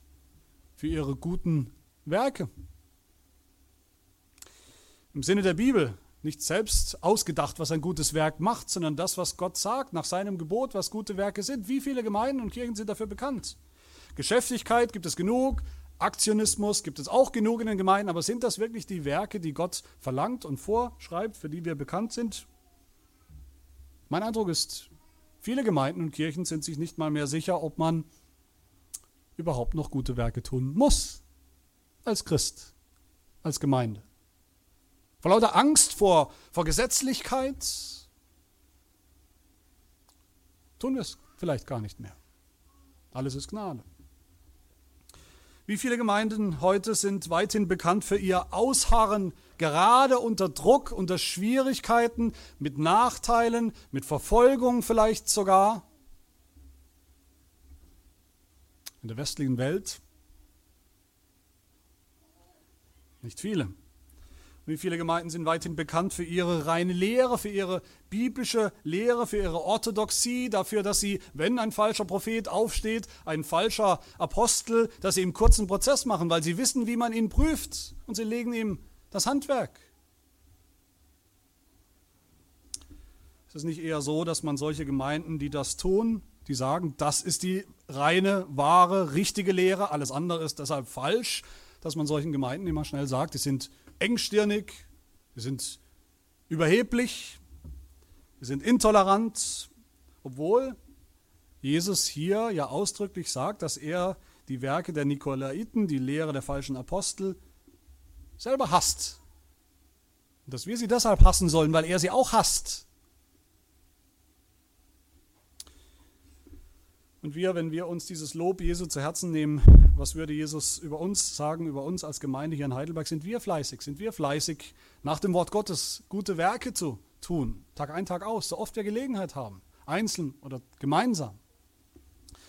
für ihre guten Werke? Im Sinne der Bibel nicht selbst ausgedacht, was ein gutes Werk macht, sondern das, was Gott sagt, nach seinem Gebot, was gute Werke sind. Wie viele Gemeinden und Kirchen sind dafür bekannt? Geschäftigkeit gibt es genug, Aktionismus gibt es auch genug in den Gemeinden, aber sind das wirklich die Werke, die Gott verlangt und vorschreibt, für die wir bekannt sind? Mein Eindruck ist, viele Gemeinden und Kirchen sind sich nicht mal mehr sicher, ob man überhaupt noch gute Werke tun muss als Christ, als Gemeinde. Vor lauter Angst vor, vor Gesetzlichkeit tun wir es vielleicht gar nicht mehr. Alles ist Gnade. Wie viele Gemeinden heute sind weithin bekannt für ihr Ausharren, gerade unter Druck, unter Schwierigkeiten, mit Nachteilen, mit Verfolgung vielleicht sogar? In der westlichen Welt? Nicht viele. Wie viele Gemeinden sind weithin bekannt für ihre reine Lehre, für ihre biblische Lehre, für ihre Orthodoxie, dafür, dass sie, wenn ein falscher Prophet aufsteht, ein falscher Apostel, dass sie ihm kurzen Prozess machen, weil sie wissen, wie man ihn prüft und sie legen ihm das Handwerk. Ist es nicht eher so, dass man solche Gemeinden, die das tun, die sagen, das ist die reine, wahre, richtige Lehre, alles andere ist deshalb falsch, dass man solchen Gemeinden immer schnell sagt, die sind engstirnig, wir sind überheblich, wir sind intolerant, obwohl Jesus hier ja ausdrücklich sagt, dass er die Werke der Nikolaiten, die Lehre der falschen Apostel, selber hasst. Und dass wir sie deshalb hassen sollen, weil er sie auch hasst. Und wir, wenn wir uns dieses Lob Jesu zu Herzen nehmen, was würde Jesus über uns sagen, über uns als Gemeinde hier in Heidelberg? Sind wir fleißig? Sind wir fleißig, nach dem Wort Gottes gute Werke zu tun, Tag ein, Tag aus, so oft wir Gelegenheit haben, einzeln oder gemeinsam?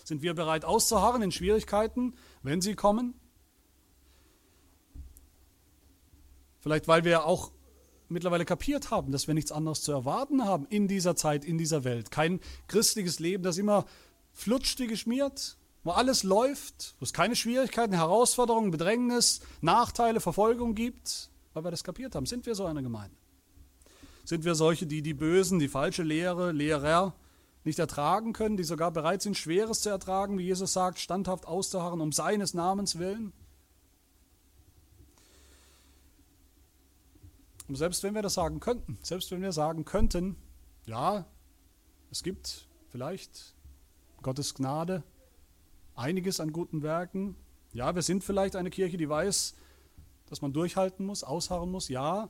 Sind wir bereit auszuharren in Schwierigkeiten, wenn sie kommen? Vielleicht weil wir auch mittlerweile kapiert haben, dass wir nichts anderes zu erwarten haben in dieser Zeit, in dieser Welt. Kein christliches Leben, das immer flutscht wie geschmiert, wo alles läuft, wo es keine Schwierigkeiten, Herausforderungen, Bedrängnis, Nachteile, Verfolgung gibt, weil wir das kapiert haben. Sind wir so eine Gemeinde? Sind wir solche, die die Bösen, die falsche Lehre, Lehrer nicht ertragen können, die sogar bereit sind, Schweres zu ertragen, wie Jesus sagt, standhaft auszuharren um seines Namens willen? Und selbst wenn wir das sagen könnten, selbst wenn wir sagen könnten, ja, es gibt vielleicht Gottes Gnade, einiges an guten Werken. Ja, wir sind vielleicht eine Kirche, die weiß, dass man durchhalten muss, ausharren muss. Ja,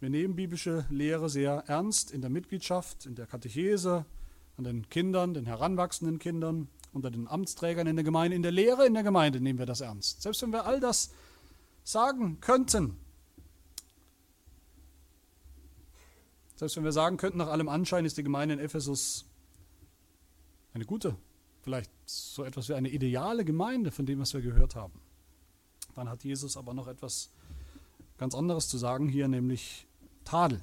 wir nehmen biblische Lehre sehr ernst in der Mitgliedschaft, in der Katechese, an den Kindern, den heranwachsenden Kindern, unter den Amtsträgern in der Gemeinde, in der Lehre in der Gemeinde nehmen wir das ernst. Selbst wenn wir all das sagen könnten, Selbst wenn wir sagen könnten, nach allem Anschein ist die Gemeinde in Ephesus eine gute, vielleicht so etwas wie eine ideale Gemeinde von dem, was wir gehört haben. Dann hat Jesus aber noch etwas ganz anderes zu sagen hier, nämlich Tadel.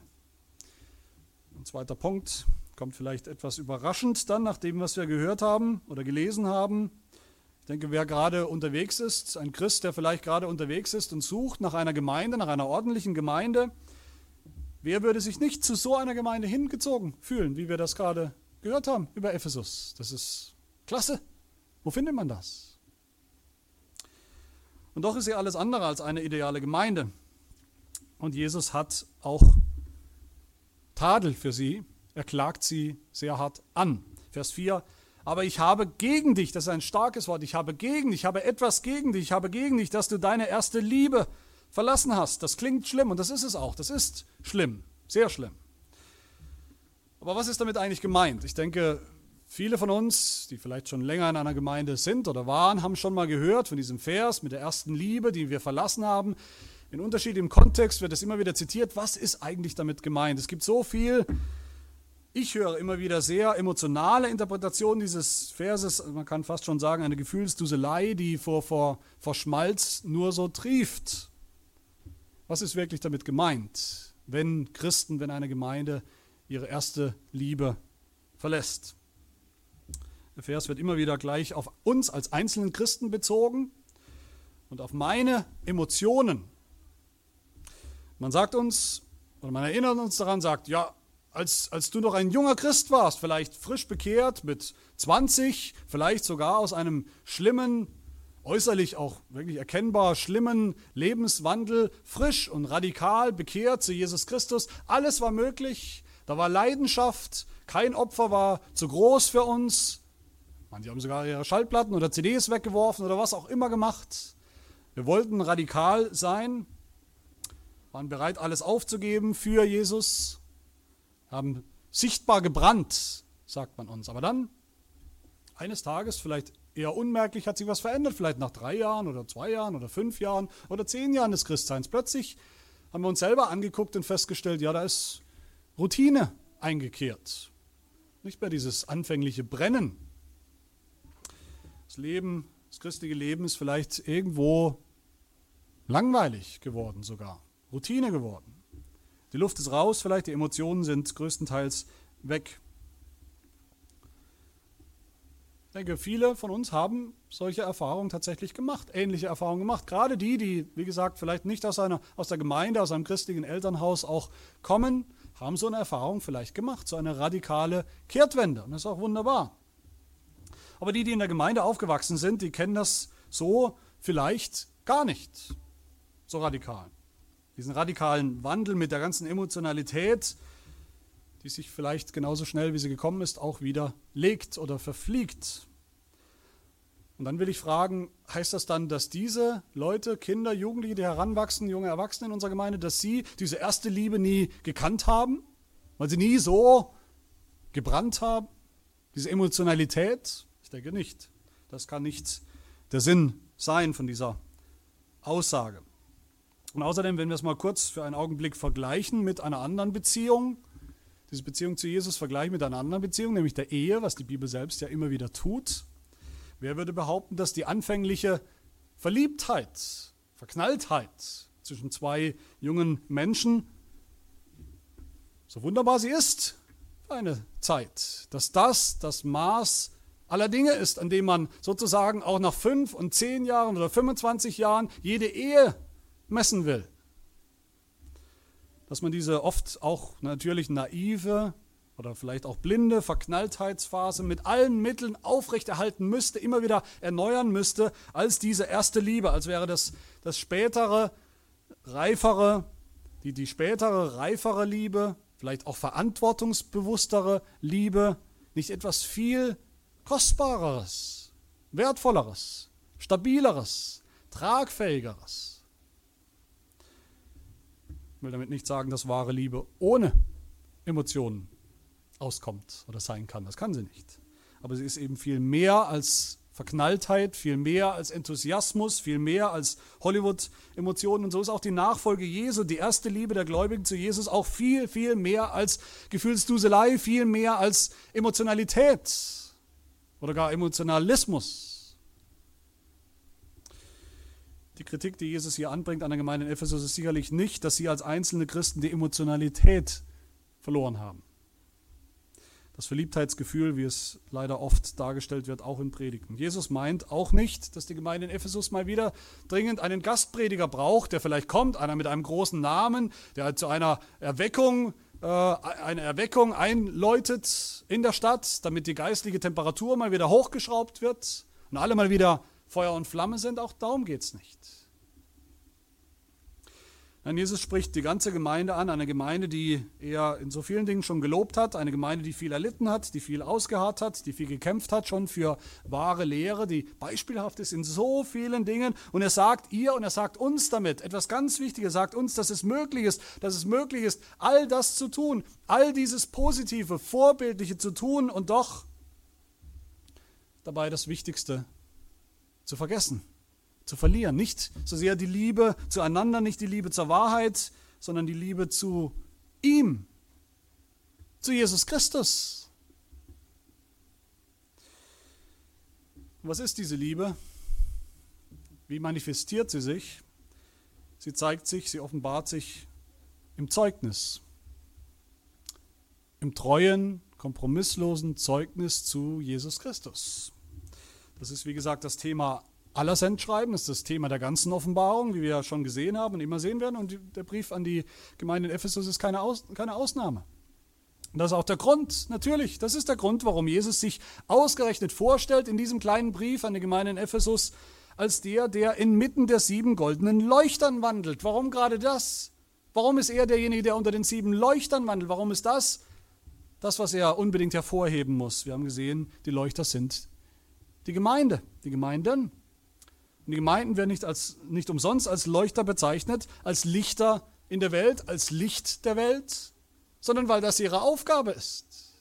Ein zweiter Punkt kommt vielleicht etwas überraschend dann nach dem, was wir gehört haben oder gelesen haben. Ich denke, wer gerade unterwegs ist, ein Christ, der vielleicht gerade unterwegs ist und sucht nach einer Gemeinde, nach einer ordentlichen Gemeinde, Wer würde sich nicht zu so einer Gemeinde hingezogen fühlen, wie wir das gerade gehört haben über Ephesus? Das ist klasse. Wo findet man das? Und doch ist sie alles andere als eine ideale Gemeinde. Und Jesus hat auch Tadel für sie. Er klagt sie sehr hart an. Vers 4. Aber ich habe gegen dich, das ist ein starkes Wort, ich habe gegen dich, ich habe etwas gegen dich, ich habe gegen dich, dass du deine erste Liebe verlassen hast. Das klingt schlimm und das ist es auch. Das ist schlimm, sehr schlimm. Aber was ist damit eigentlich gemeint? Ich denke, viele von uns, die vielleicht schon länger in einer Gemeinde sind oder waren, haben schon mal gehört von diesem Vers mit der ersten Liebe, die wir verlassen haben. In unterschiedlichem Kontext wird es immer wieder zitiert. Was ist eigentlich damit gemeint? Es gibt so viel. Ich höre immer wieder sehr emotionale Interpretationen dieses Verses. Man kann fast schon sagen, eine Gefühlsduselei, die vor, vor, vor Schmalz nur so trieft. Was ist wirklich damit gemeint, wenn Christen, wenn eine Gemeinde ihre erste Liebe verlässt? Der Vers wird immer wieder gleich auf uns als einzelnen Christen bezogen und auf meine Emotionen. Man sagt uns, oder man erinnert uns daran, sagt, ja, als, als du noch ein junger Christ warst, vielleicht frisch bekehrt mit 20, vielleicht sogar aus einem schlimmen äußerlich auch wirklich erkennbar schlimmen Lebenswandel frisch und radikal bekehrt zu Jesus Christus. Alles war möglich. Da war Leidenschaft. Kein Opfer war zu groß für uns. Manche haben sogar ihre Schallplatten oder CDs weggeworfen oder was auch immer gemacht. Wir wollten radikal sein, waren bereit, alles aufzugeben für Jesus, haben sichtbar gebrannt, sagt man uns. Aber dann, eines Tages, vielleicht eher unmerklich hat sich was verändert, vielleicht nach drei Jahren oder zwei Jahren oder fünf Jahren oder zehn Jahren des Christseins. Plötzlich haben wir uns selber angeguckt und festgestellt, ja, da ist Routine eingekehrt. Nicht mehr dieses anfängliche Brennen. Das Leben, das christliche Leben ist vielleicht irgendwo langweilig geworden sogar, Routine geworden. Die Luft ist raus, vielleicht die Emotionen sind größtenteils weg. Ich denke, viele von uns haben solche Erfahrungen tatsächlich gemacht, ähnliche Erfahrungen gemacht. Gerade die, die, wie gesagt, vielleicht nicht aus, einer, aus der Gemeinde, aus einem christlichen Elternhaus auch kommen, haben so eine Erfahrung vielleicht gemacht, so eine radikale Kehrtwende. Und das ist auch wunderbar. Aber die, die in der Gemeinde aufgewachsen sind, die kennen das so vielleicht gar nicht so radikal. Diesen radikalen Wandel mit der ganzen Emotionalität, die sich vielleicht genauso schnell, wie sie gekommen ist, auch wieder legt oder verfliegt. Und dann will ich fragen, heißt das dann, dass diese Leute, Kinder, Jugendliche, die heranwachsen, junge Erwachsene in unserer Gemeinde, dass sie diese erste Liebe nie gekannt haben? Weil sie nie so gebrannt haben? Diese Emotionalität? Ich denke nicht. Das kann nicht der Sinn sein von dieser Aussage. Und außerdem, wenn wir es mal kurz für einen Augenblick vergleichen mit einer anderen Beziehung, diese Beziehung zu Jesus vergleichen mit einer anderen Beziehung, nämlich der Ehe, was die Bibel selbst ja immer wieder tut. Wer würde behaupten, dass die anfängliche Verliebtheit, Verknalltheit zwischen zwei jungen Menschen, so wunderbar sie ist, für eine Zeit, dass das das Maß aller Dinge ist, an dem man sozusagen auch nach fünf und zehn Jahren oder 25 Jahren jede Ehe messen will. Dass man diese oft auch natürlich naive oder vielleicht auch blinde Verknalltheitsphase mit allen Mitteln aufrechterhalten müsste, immer wieder erneuern müsste, als diese erste Liebe, als wäre das das spätere, reifere, die, die spätere, reifere Liebe, vielleicht auch verantwortungsbewusstere Liebe, nicht etwas viel Kostbareres, Wertvolleres, Stabileres, Tragfähigeres. Ich will damit nicht sagen, dass wahre Liebe ohne Emotionen auskommt oder sein kann. Das kann sie nicht. Aber sie ist eben viel mehr als Verknalltheit, viel mehr als Enthusiasmus, viel mehr als Hollywood-Emotionen. Und so ist auch die Nachfolge Jesu, die erste Liebe der Gläubigen zu Jesus, auch viel, viel mehr als Gefühlsduselei, viel mehr als Emotionalität oder gar Emotionalismus. Die Kritik, die Jesus hier anbringt an der Gemeinde in Ephesus, ist sicherlich nicht, dass sie als einzelne Christen die Emotionalität verloren haben das Verliebtheitsgefühl, wie es leider oft dargestellt wird, auch in Predigten. Jesus meint auch nicht, dass die Gemeinde in Ephesus mal wieder dringend einen Gastprediger braucht, der vielleicht kommt, einer mit einem großen Namen, der zu einer Erweckung, äh, eine Erweckung einläutet in der Stadt, damit die geistliche Temperatur mal wieder hochgeschraubt wird und alle mal wieder Feuer und Flamme sind. Auch darum geht es nicht. Nein, Jesus spricht die ganze Gemeinde an, eine Gemeinde, die er in so vielen Dingen schon gelobt hat, eine Gemeinde, die viel erlitten hat, die viel ausgeharrt hat, die viel gekämpft hat, schon für wahre Lehre, die beispielhaft ist in so vielen Dingen. Und er sagt ihr und er sagt uns damit etwas ganz Wichtiges, sagt uns, dass es möglich ist, dass es möglich ist, all das zu tun, all dieses Positive, Vorbildliche zu tun und doch dabei das Wichtigste zu vergessen zu verlieren. Nicht so sehr die Liebe zueinander, nicht die Liebe zur Wahrheit, sondern die Liebe zu ihm, zu Jesus Christus. Was ist diese Liebe? Wie manifestiert sie sich? Sie zeigt sich, sie offenbart sich im Zeugnis, im treuen, kompromisslosen Zeugnis zu Jesus Christus. Das ist, wie gesagt, das Thema aller Sendschreiben, das ist das Thema der ganzen Offenbarung, wie wir ja schon gesehen haben und immer sehen werden. Und der Brief an die Gemeinde in Ephesus ist keine, Aus, keine Ausnahme. Und das ist auch der Grund, natürlich, das ist der Grund, warum Jesus sich ausgerechnet vorstellt in diesem kleinen Brief an die Gemeinde in Ephesus als der, der inmitten der sieben goldenen Leuchtern wandelt. Warum gerade das? Warum ist er derjenige, der unter den sieben Leuchtern wandelt? Warum ist das das, was er unbedingt hervorheben muss? Wir haben gesehen, die Leuchter sind die Gemeinde, die Gemeinden. Und die Gemeinden werden nicht, als, nicht umsonst als Leuchter bezeichnet, als Lichter in der Welt, als Licht der Welt, sondern weil das ihre Aufgabe ist.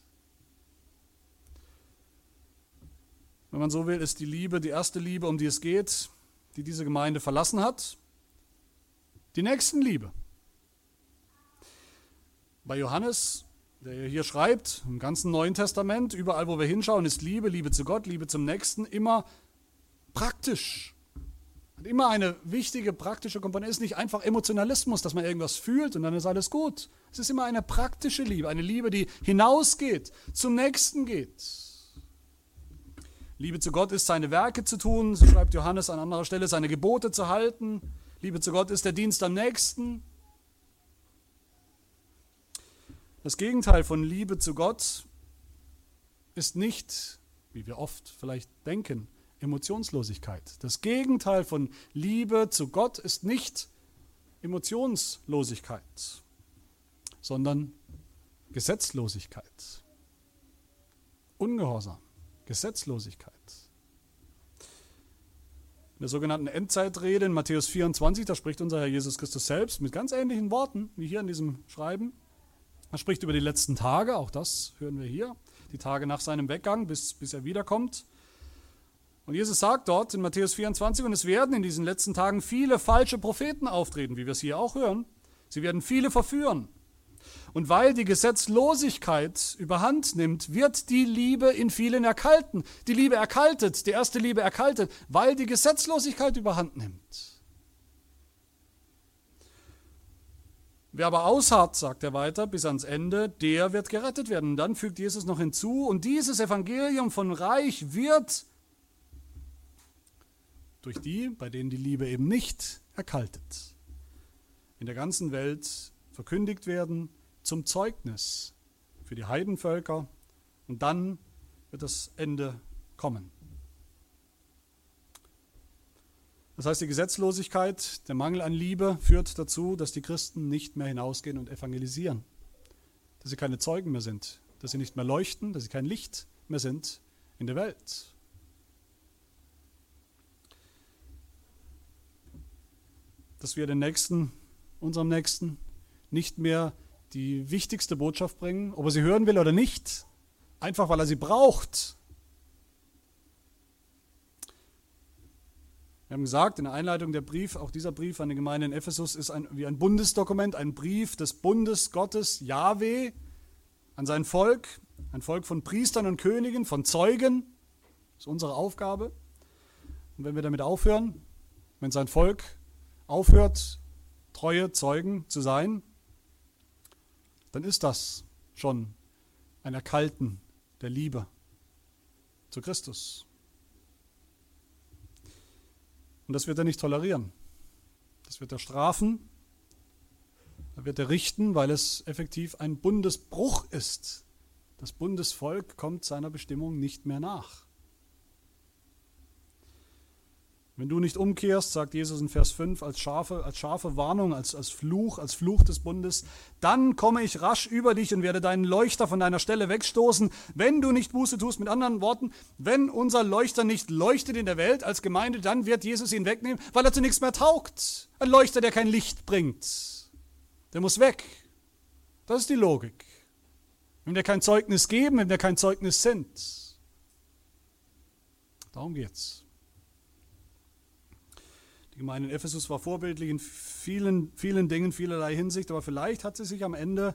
Wenn man so will, ist die Liebe die erste Liebe, um die es geht, die diese Gemeinde verlassen hat. Die Nächstenliebe. Bei Johannes, der hier schreibt, im ganzen Neuen Testament, überall wo wir hinschauen, ist Liebe, Liebe zu Gott, Liebe zum Nächsten immer praktisch hat immer eine wichtige praktische Komponente. Es ist nicht einfach Emotionalismus, dass man irgendwas fühlt und dann ist alles gut. Es ist immer eine praktische Liebe, eine Liebe, die hinausgeht, zum Nächsten geht. Liebe zu Gott ist, seine Werke zu tun, so schreibt Johannes an anderer Stelle, seine Gebote zu halten. Liebe zu Gott ist der Dienst am Nächsten. Das Gegenteil von Liebe zu Gott ist nicht, wie wir oft vielleicht denken, Emotionslosigkeit. Das Gegenteil von Liebe zu Gott ist nicht Emotionslosigkeit, sondern Gesetzlosigkeit. Ungehorsam, Gesetzlosigkeit. In der sogenannten Endzeitrede in Matthäus 24, da spricht unser Herr Jesus Christus selbst mit ganz ähnlichen Worten wie hier in diesem Schreiben. Er spricht über die letzten Tage, auch das hören wir hier, die Tage nach seinem Weggang, bis, bis er wiederkommt. Und Jesus sagt dort in Matthäus 24, und es werden in diesen letzten Tagen viele falsche Propheten auftreten, wie wir es hier auch hören. Sie werden viele verführen. Und weil die Gesetzlosigkeit überhand nimmt, wird die Liebe in vielen erkalten. Die Liebe erkaltet, die erste Liebe erkaltet, weil die Gesetzlosigkeit überhand nimmt. Wer aber ausharrt, sagt er weiter, bis ans Ende, der wird gerettet werden. Und dann fügt Jesus noch hinzu, und dieses Evangelium von Reich wird durch die, bei denen die Liebe eben nicht erkaltet, in der ganzen Welt verkündigt werden zum Zeugnis für die Heidenvölker und dann wird das Ende kommen. Das heißt, die Gesetzlosigkeit, der Mangel an Liebe führt dazu, dass die Christen nicht mehr hinausgehen und evangelisieren, dass sie keine Zeugen mehr sind, dass sie nicht mehr leuchten, dass sie kein Licht mehr sind in der Welt. Dass wir den Nächsten, unserem Nächsten, nicht mehr die wichtigste Botschaft bringen, ob er sie hören will oder nicht, einfach weil er sie braucht, Wir haben gesagt in der Einleitung, der Brief, auch dieser Brief an die Gemeinde in Ephesus ist ein, wie ein Bundesdokument, ein Brief des Bundes Gottes Yahweh an sein Volk, ein Volk von Priestern und Königen, von Zeugen. Das ist unsere Aufgabe. Und wenn wir damit aufhören, wenn sein Volk aufhört, treue Zeugen zu sein, dann ist das schon ein Erkalten der Liebe zu Christus. Und das wird er nicht tolerieren. Das wird er strafen. Da wird er richten, weil es effektiv ein Bundesbruch ist. Das Bundesvolk kommt seiner Bestimmung nicht mehr nach. Wenn du nicht umkehrst, sagt Jesus in Vers 5, als scharfe, als scharfe Warnung, als, als Fluch, als Fluch des Bundes, dann komme ich rasch über dich und werde deinen Leuchter von deiner Stelle wegstoßen, wenn du nicht Buße tust. Mit anderen Worten, wenn unser Leuchter nicht leuchtet in der Welt als Gemeinde, dann wird Jesus ihn wegnehmen, weil er zu nichts mehr taugt. Ein Leuchter, der kein Licht bringt, der muss weg. Das ist die Logik. Wenn wir kein Zeugnis geben, wenn wir kein Zeugnis sind. Darum geht's. Gemeinde in Ephesus war vorbildlich in vielen, vielen Dingen, vielerlei Hinsicht, aber vielleicht hat sie sich am Ende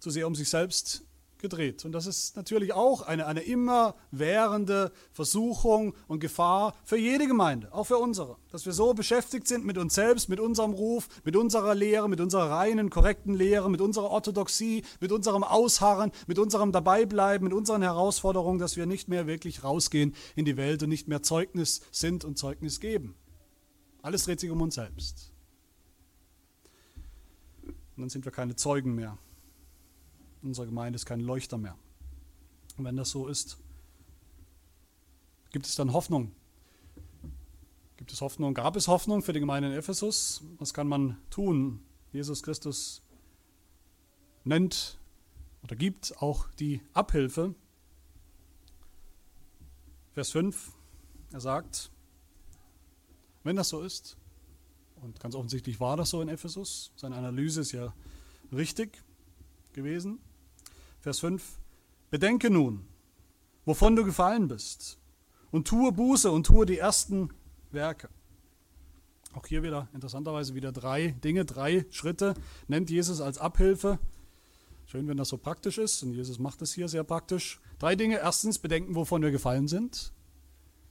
zu sehr um sich selbst gedreht. Und das ist natürlich auch eine, eine immerwährende Versuchung und Gefahr für jede Gemeinde, auch für unsere. Dass wir so beschäftigt sind mit uns selbst, mit unserem Ruf, mit unserer Lehre, mit unserer reinen, korrekten Lehre, mit unserer Orthodoxie, mit unserem Ausharren, mit unserem Dabeibleiben, mit unseren Herausforderungen, dass wir nicht mehr wirklich rausgehen in die Welt und nicht mehr Zeugnis sind und Zeugnis geben. Alles dreht sich um uns selbst. Und dann sind wir keine Zeugen mehr. Unsere Gemeinde ist kein Leuchter mehr. Und wenn das so ist, gibt es dann Hoffnung? Gibt es Hoffnung? Gab es Hoffnung für die Gemeinde in Ephesus? Was kann man tun? Jesus Christus nennt oder gibt auch die Abhilfe. Vers 5, er sagt, wenn das so ist, und ganz offensichtlich war das so in Ephesus, seine Analyse ist ja richtig gewesen. Vers 5, bedenke nun, wovon du gefallen bist, und tue Buße und tue die ersten Werke. Auch hier wieder interessanterweise wieder drei Dinge, drei Schritte nennt Jesus als Abhilfe. Schön, wenn das so praktisch ist, und Jesus macht es hier sehr praktisch. Drei Dinge. Erstens, bedenken, wovon wir gefallen sind.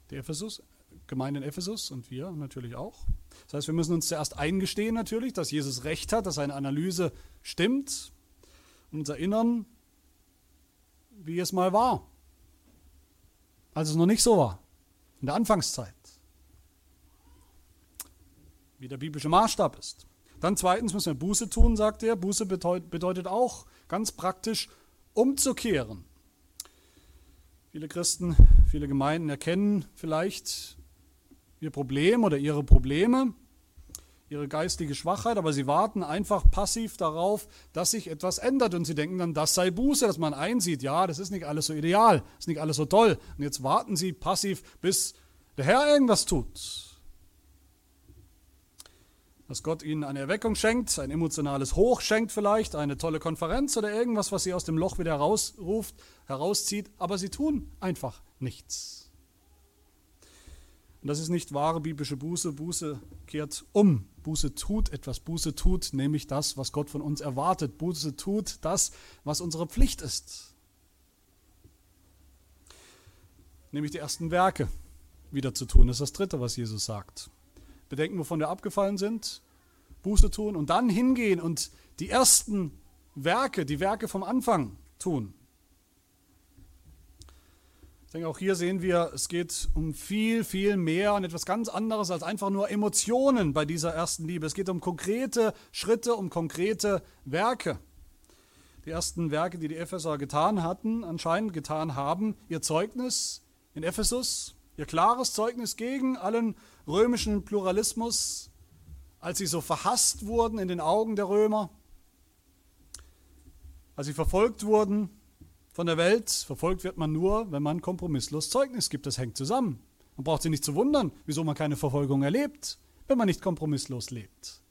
Die Ephesus, Gemeinde in Ephesus und wir natürlich auch. Das heißt, wir müssen uns zuerst eingestehen natürlich, dass Jesus recht hat, dass seine Analyse stimmt und uns erinnern, wie es mal war, als es noch nicht so war, in der Anfangszeit, wie der biblische Maßstab ist. Dann zweitens müssen wir Buße tun, sagt er. Buße bedeutet auch ganz praktisch umzukehren. Viele Christen, viele Gemeinden erkennen vielleicht ihr Problem oder ihre Probleme, ihre geistige Schwachheit, aber sie warten einfach passiv darauf, dass sich etwas ändert und sie denken dann, das sei Buße, dass man einsieht, ja, das ist nicht alles so ideal, ist nicht alles so toll und jetzt warten sie passiv, bis der Herr irgendwas tut. Dass Gott ihnen eine Erweckung schenkt, ein emotionales Hoch schenkt vielleicht, eine tolle Konferenz oder irgendwas, was sie aus dem Loch wieder herausruft, herauszieht, aber sie tun einfach nichts. Und das ist nicht wahre biblische Buße. Buße kehrt um. Buße tut etwas. Buße tut nämlich das, was Gott von uns erwartet. Buße tut das, was unsere Pflicht ist. Nämlich die ersten Werke wieder zu tun. Das ist das Dritte, was Jesus sagt. Bedenken, wovon wir abgefallen sind. Buße tun und dann hingehen und die ersten Werke, die Werke vom Anfang tun. Ich denke, auch hier sehen wir, es geht um viel, viel mehr und etwas ganz anderes als einfach nur Emotionen bei dieser ersten Liebe. Es geht um konkrete Schritte, um konkrete Werke. Die ersten Werke, die die Epheser getan hatten, anscheinend getan haben, ihr Zeugnis in Ephesus, ihr klares Zeugnis gegen allen römischen Pluralismus, als sie so verhasst wurden in den Augen der Römer, als sie verfolgt wurden von der Welt. Verfolgt wird man nur, wenn man kompromisslos Zeugnis gibt. Das hängt zusammen. Man braucht sich nicht zu wundern, wieso man keine Verfolgung erlebt, wenn man nicht kompromisslos lebt.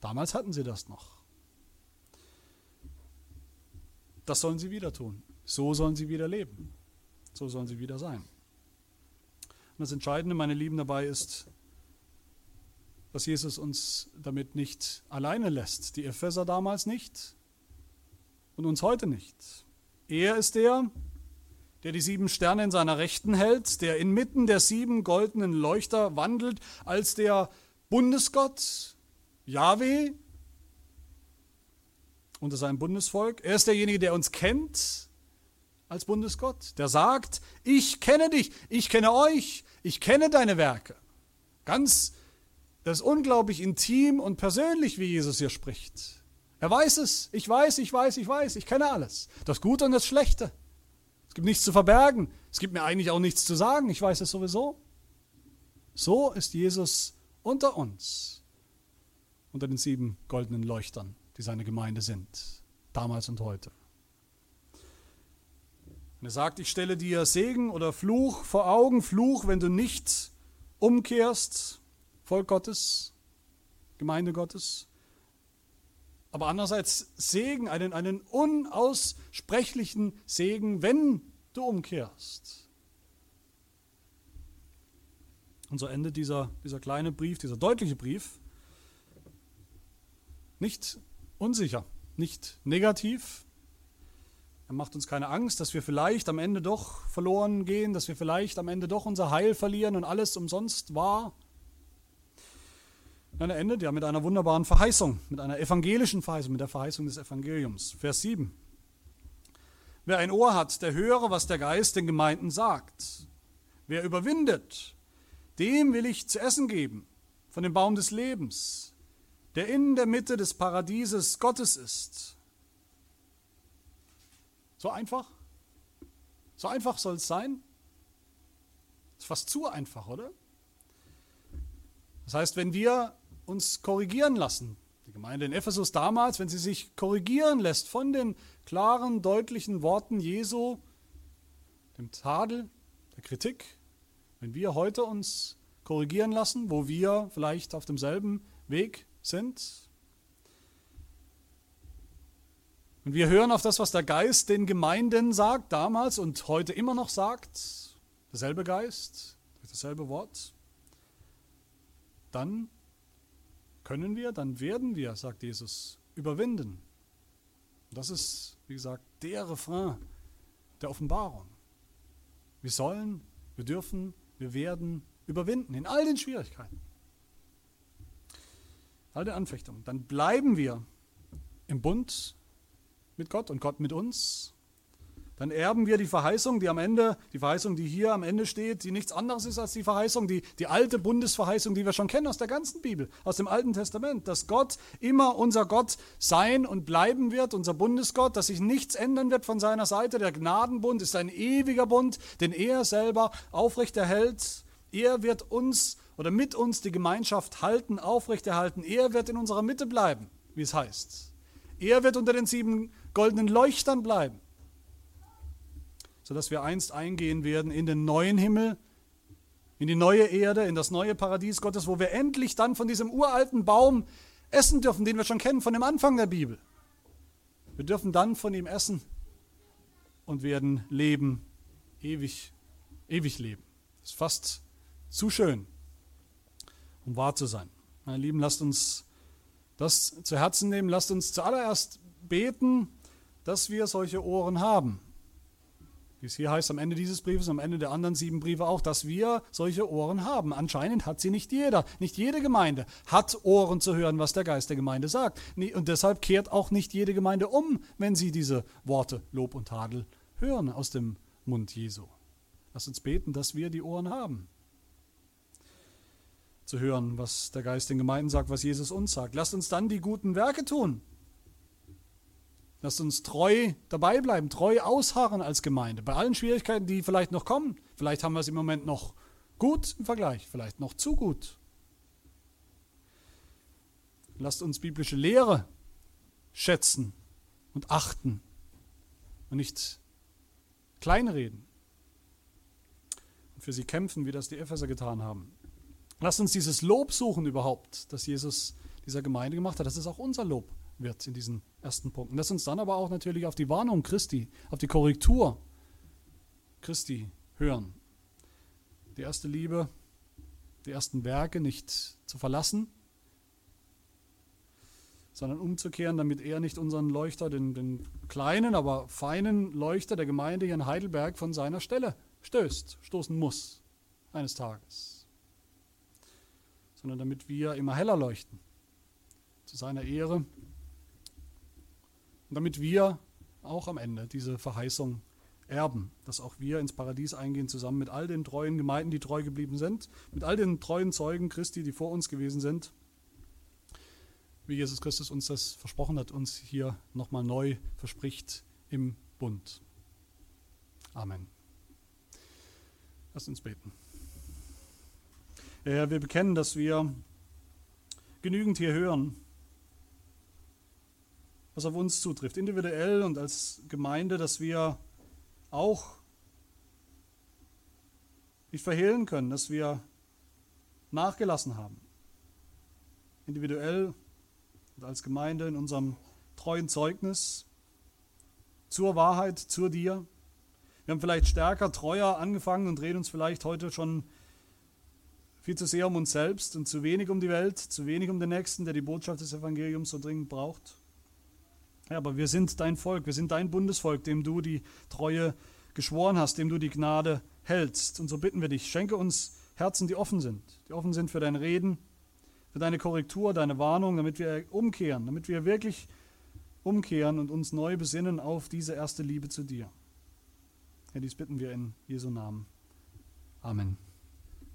Damals hatten sie das noch. Das sollen sie wieder tun. So sollen sie wieder leben. So sollen sie wieder sein. Und das Entscheidende, meine Lieben, dabei ist, dass Jesus uns damit nicht alleine lässt. Die Epheser damals nicht und uns heute nicht. Er ist der, der die sieben Sterne in seiner Rechten hält, der inmitten der sieben goldenen Leuchter wandelt, als der Bundesgott, Yahweh, unter seinem Bundesvolk. Er ist derjenige, der uns kennt als Bundesgott, der sagt, ich kenne dich, ich kenne euch, ich kenne deine Werke. Ganz, das ist unglaublich intim und persönlich, wie Jesus hier spricht. Er weiß es, ich weiß, ich weiß, ich weiß, ich kenne alles. Das Gute und das Schlechte. Es gibt nichts zu verbergen. Es gibt mir eigentlich auch nichts zu sagen. Ich weiß es sowieso. So ist Jesus unter uns, unter den sieben goldenen Leuchtern, die seine Gemeinde sind, damals und heute. Und er sagt, ich stelle dir Segen oder Fluch vor Augen, Fluch, wenn du nicht umkehrst, Volk Gottes, Gemeinde Gottes. Aber andererseits Segen, einen, einen unaussprechlichen Segen, wenn du umkehrst. Und so endet dieser, dieser kleine Brief, dieser deutliche Brief, nicht unsicher, nicht negativ, er macht uns keine Angst, dass wir vielleicht am Ende doch verloren gehen, dass wir vielleicht am Ende doch unser Heil verlieren und alles umsonst war. Er endet ja mit einer wunderbaren Verheißung, mit einer evangelischen Verheißung, mit der Verheißung des Evangeliums. Vers 7. Wer ein Ohr hat, der höre, was der Geist den Gemeinden sagt. Wer überwindet, dem will ich zu essen geben von dem Baum des Lebens, der in der Mitte des Paradieses Gottes ist. So einfach? So einfach soll es sein? Ist fast zu einfach, oder? Das heißt, wenn wir uns korrigieren lassen, die Gemeinde in Ephesus damals, wenn sie sich korrigieren lässt von den klaren, deutlichen Worten Jesu, dem Tadel, der Kritik, wenn wir heute uns korrigieren lassen, wo wir vielleicht auf demselben Weg sind, Und wir hören auf das, was der Geist den Gemeinden sagt, damals und heute immer noch sagt, derselbe Geist, dasselbe Wort, dann können wir, dann werden wir, sagt Jesus, überwinden. Das ist, wie gesagt, der Refrain der Offenbarung. Wir sollen, wir dürfen, wir werden überwinden in all den Schwierigkeiten, all den Anfechtungen. Dann bleiben wir im Bund mit Gott und Gott mit uns, dann erben wir die Verheißung, die am Ende, die Verheißung, die hier am Ende steht, die nichts anderes ist als die Verheißung, die, die alte Bundesverheißung, die wir schon kennen aus der ganzen Bibel, aus dem Alten Testament, dass Gott immer unser Gott sein und bleiben wird, unser Bundesgott, dass sich nichts ändern wird von seiner Seite. Der Gnadenbund ist ein ewiger Bund, den er selber aufrechterhält. Er wird uns oder mit uns die Gemeinschaft halten, aufrechterhalten. Er wird in unserer Mitte bleiben, wie es heißt. Er wird unter den sieben goldenen Leuchtern bleiben, sodass wir einst eingehen werden in den neuen Himmel, in die neue Erde, in das neue Paradies Gottes, wo wir endlich dann von diesem uralten Baum essen dürfen, den wir schon kennen von dem Anfang der Bibel. Wir dürfen dann von ihm essen und werden leben, ewig, ewig leben. Das ist fast zu schön, um wahr zu sein. Meine Lieben, lasst uns das zu Herzen nehmen. Lasst uns zuallererst beten, dass wir solche Ohren haben. Wie es hier heißt am Ende dieses Briefes, am Ende der anderen sieben Briefe auch, dass wir solche Ohren haben. Anscheinend hat sie nicht jeder. Nicht jede Gemeinde hat Ohren zu hören, was der Geist der Gemeinde sagt. Und deshalb kehrt auch nicht jede Gemeinde um, wenn sie diese Worte Lob und Tadel hören aus dem Mund Jesu. Lass uns beten, dass wir die Ohren haben. Zu hören, was der Geist den Gemeinden sagt, was Jesus uns sagt. Lasst uns dann die guten Werke tun, Lasst uns treu dabei bleiben, treu ausharren als Gemeinde. Bei allen Schwierigkeiten, die vielleicht noch kommen. Vielleicht haben wir es im Moment noch gut im Vergleich, vielleicht noch zu gut. Lasst uns biblische Lehre schätzen und achten und nicht kleinreden und für sie kämpfen, wie das die Epheser getan haben. Lasst uns dieses Lob suchen überhaupt, das Jesus dieser Gemeinde gemacht hat. Das ist auch unser Lob wird in diesen ersten Punkten. Lass uns dann aber auch natürlich auf die Warnung Christi, auf die Korrektur Christi hören. Die erste Liebe, die ersten Werke nicht zu verlassen, sondern umzukehren, damit er nicht unseren Leuchter, den, den kleinen, aber feinen Leuchter der Gemeinde hier in Heidelberg von seiner Stelle stößt, stoßen muss eines Tages, sondern damit wir immer heller leuchten, zu seiner Ehre und damit wir auch am Ende diese Verheißung erben, dass auch wir ins Paradies eingehen, zusammen mit all den treuen Gemeinden, die treu geblieben sind, mit all den treuen Zeugen Christi, die vor uns gewesen sind, wie Jesus Christus uns das versprochen hat, uns hier nochmal neu verspricht im Bund. Amen. Lass uns beten. Ja, wir bekennen, dass wir genügend hier hören was auf uns zutrifft, individuell und als Gemeinde, dass wir auch nicht verhehlen können, dass wir nachgelassen haben. Individuell und als Gemeinde in unserem treuen Zeugnis zur Wahrheit, zu dir. Wir haben vielleicht stärker, treuer angefangen und reden uns vielleicht heute schon viel zu sehr um uns selbst und zu wenig um die Welt, zu wenig um den Nächsten, der die Botschaft des Evangeliums so dringend braucht. Ja, aber wir sind dein Volk, wir sind dein Bundesvolk, dem du die Treue geschworen hast, dem du die Gnade hältst. Und so bitten wir dich, schenke uns Herzen, die offen sind, die offen sind für dein Reden, für deine Korrektur, deine Warnung, damit wir umkehren, damit wir wirklich umkehren und uns neu besinnen auf diese erste Liebe zu dir. Herr, dies bitten wir in Jesu Namen. Amen.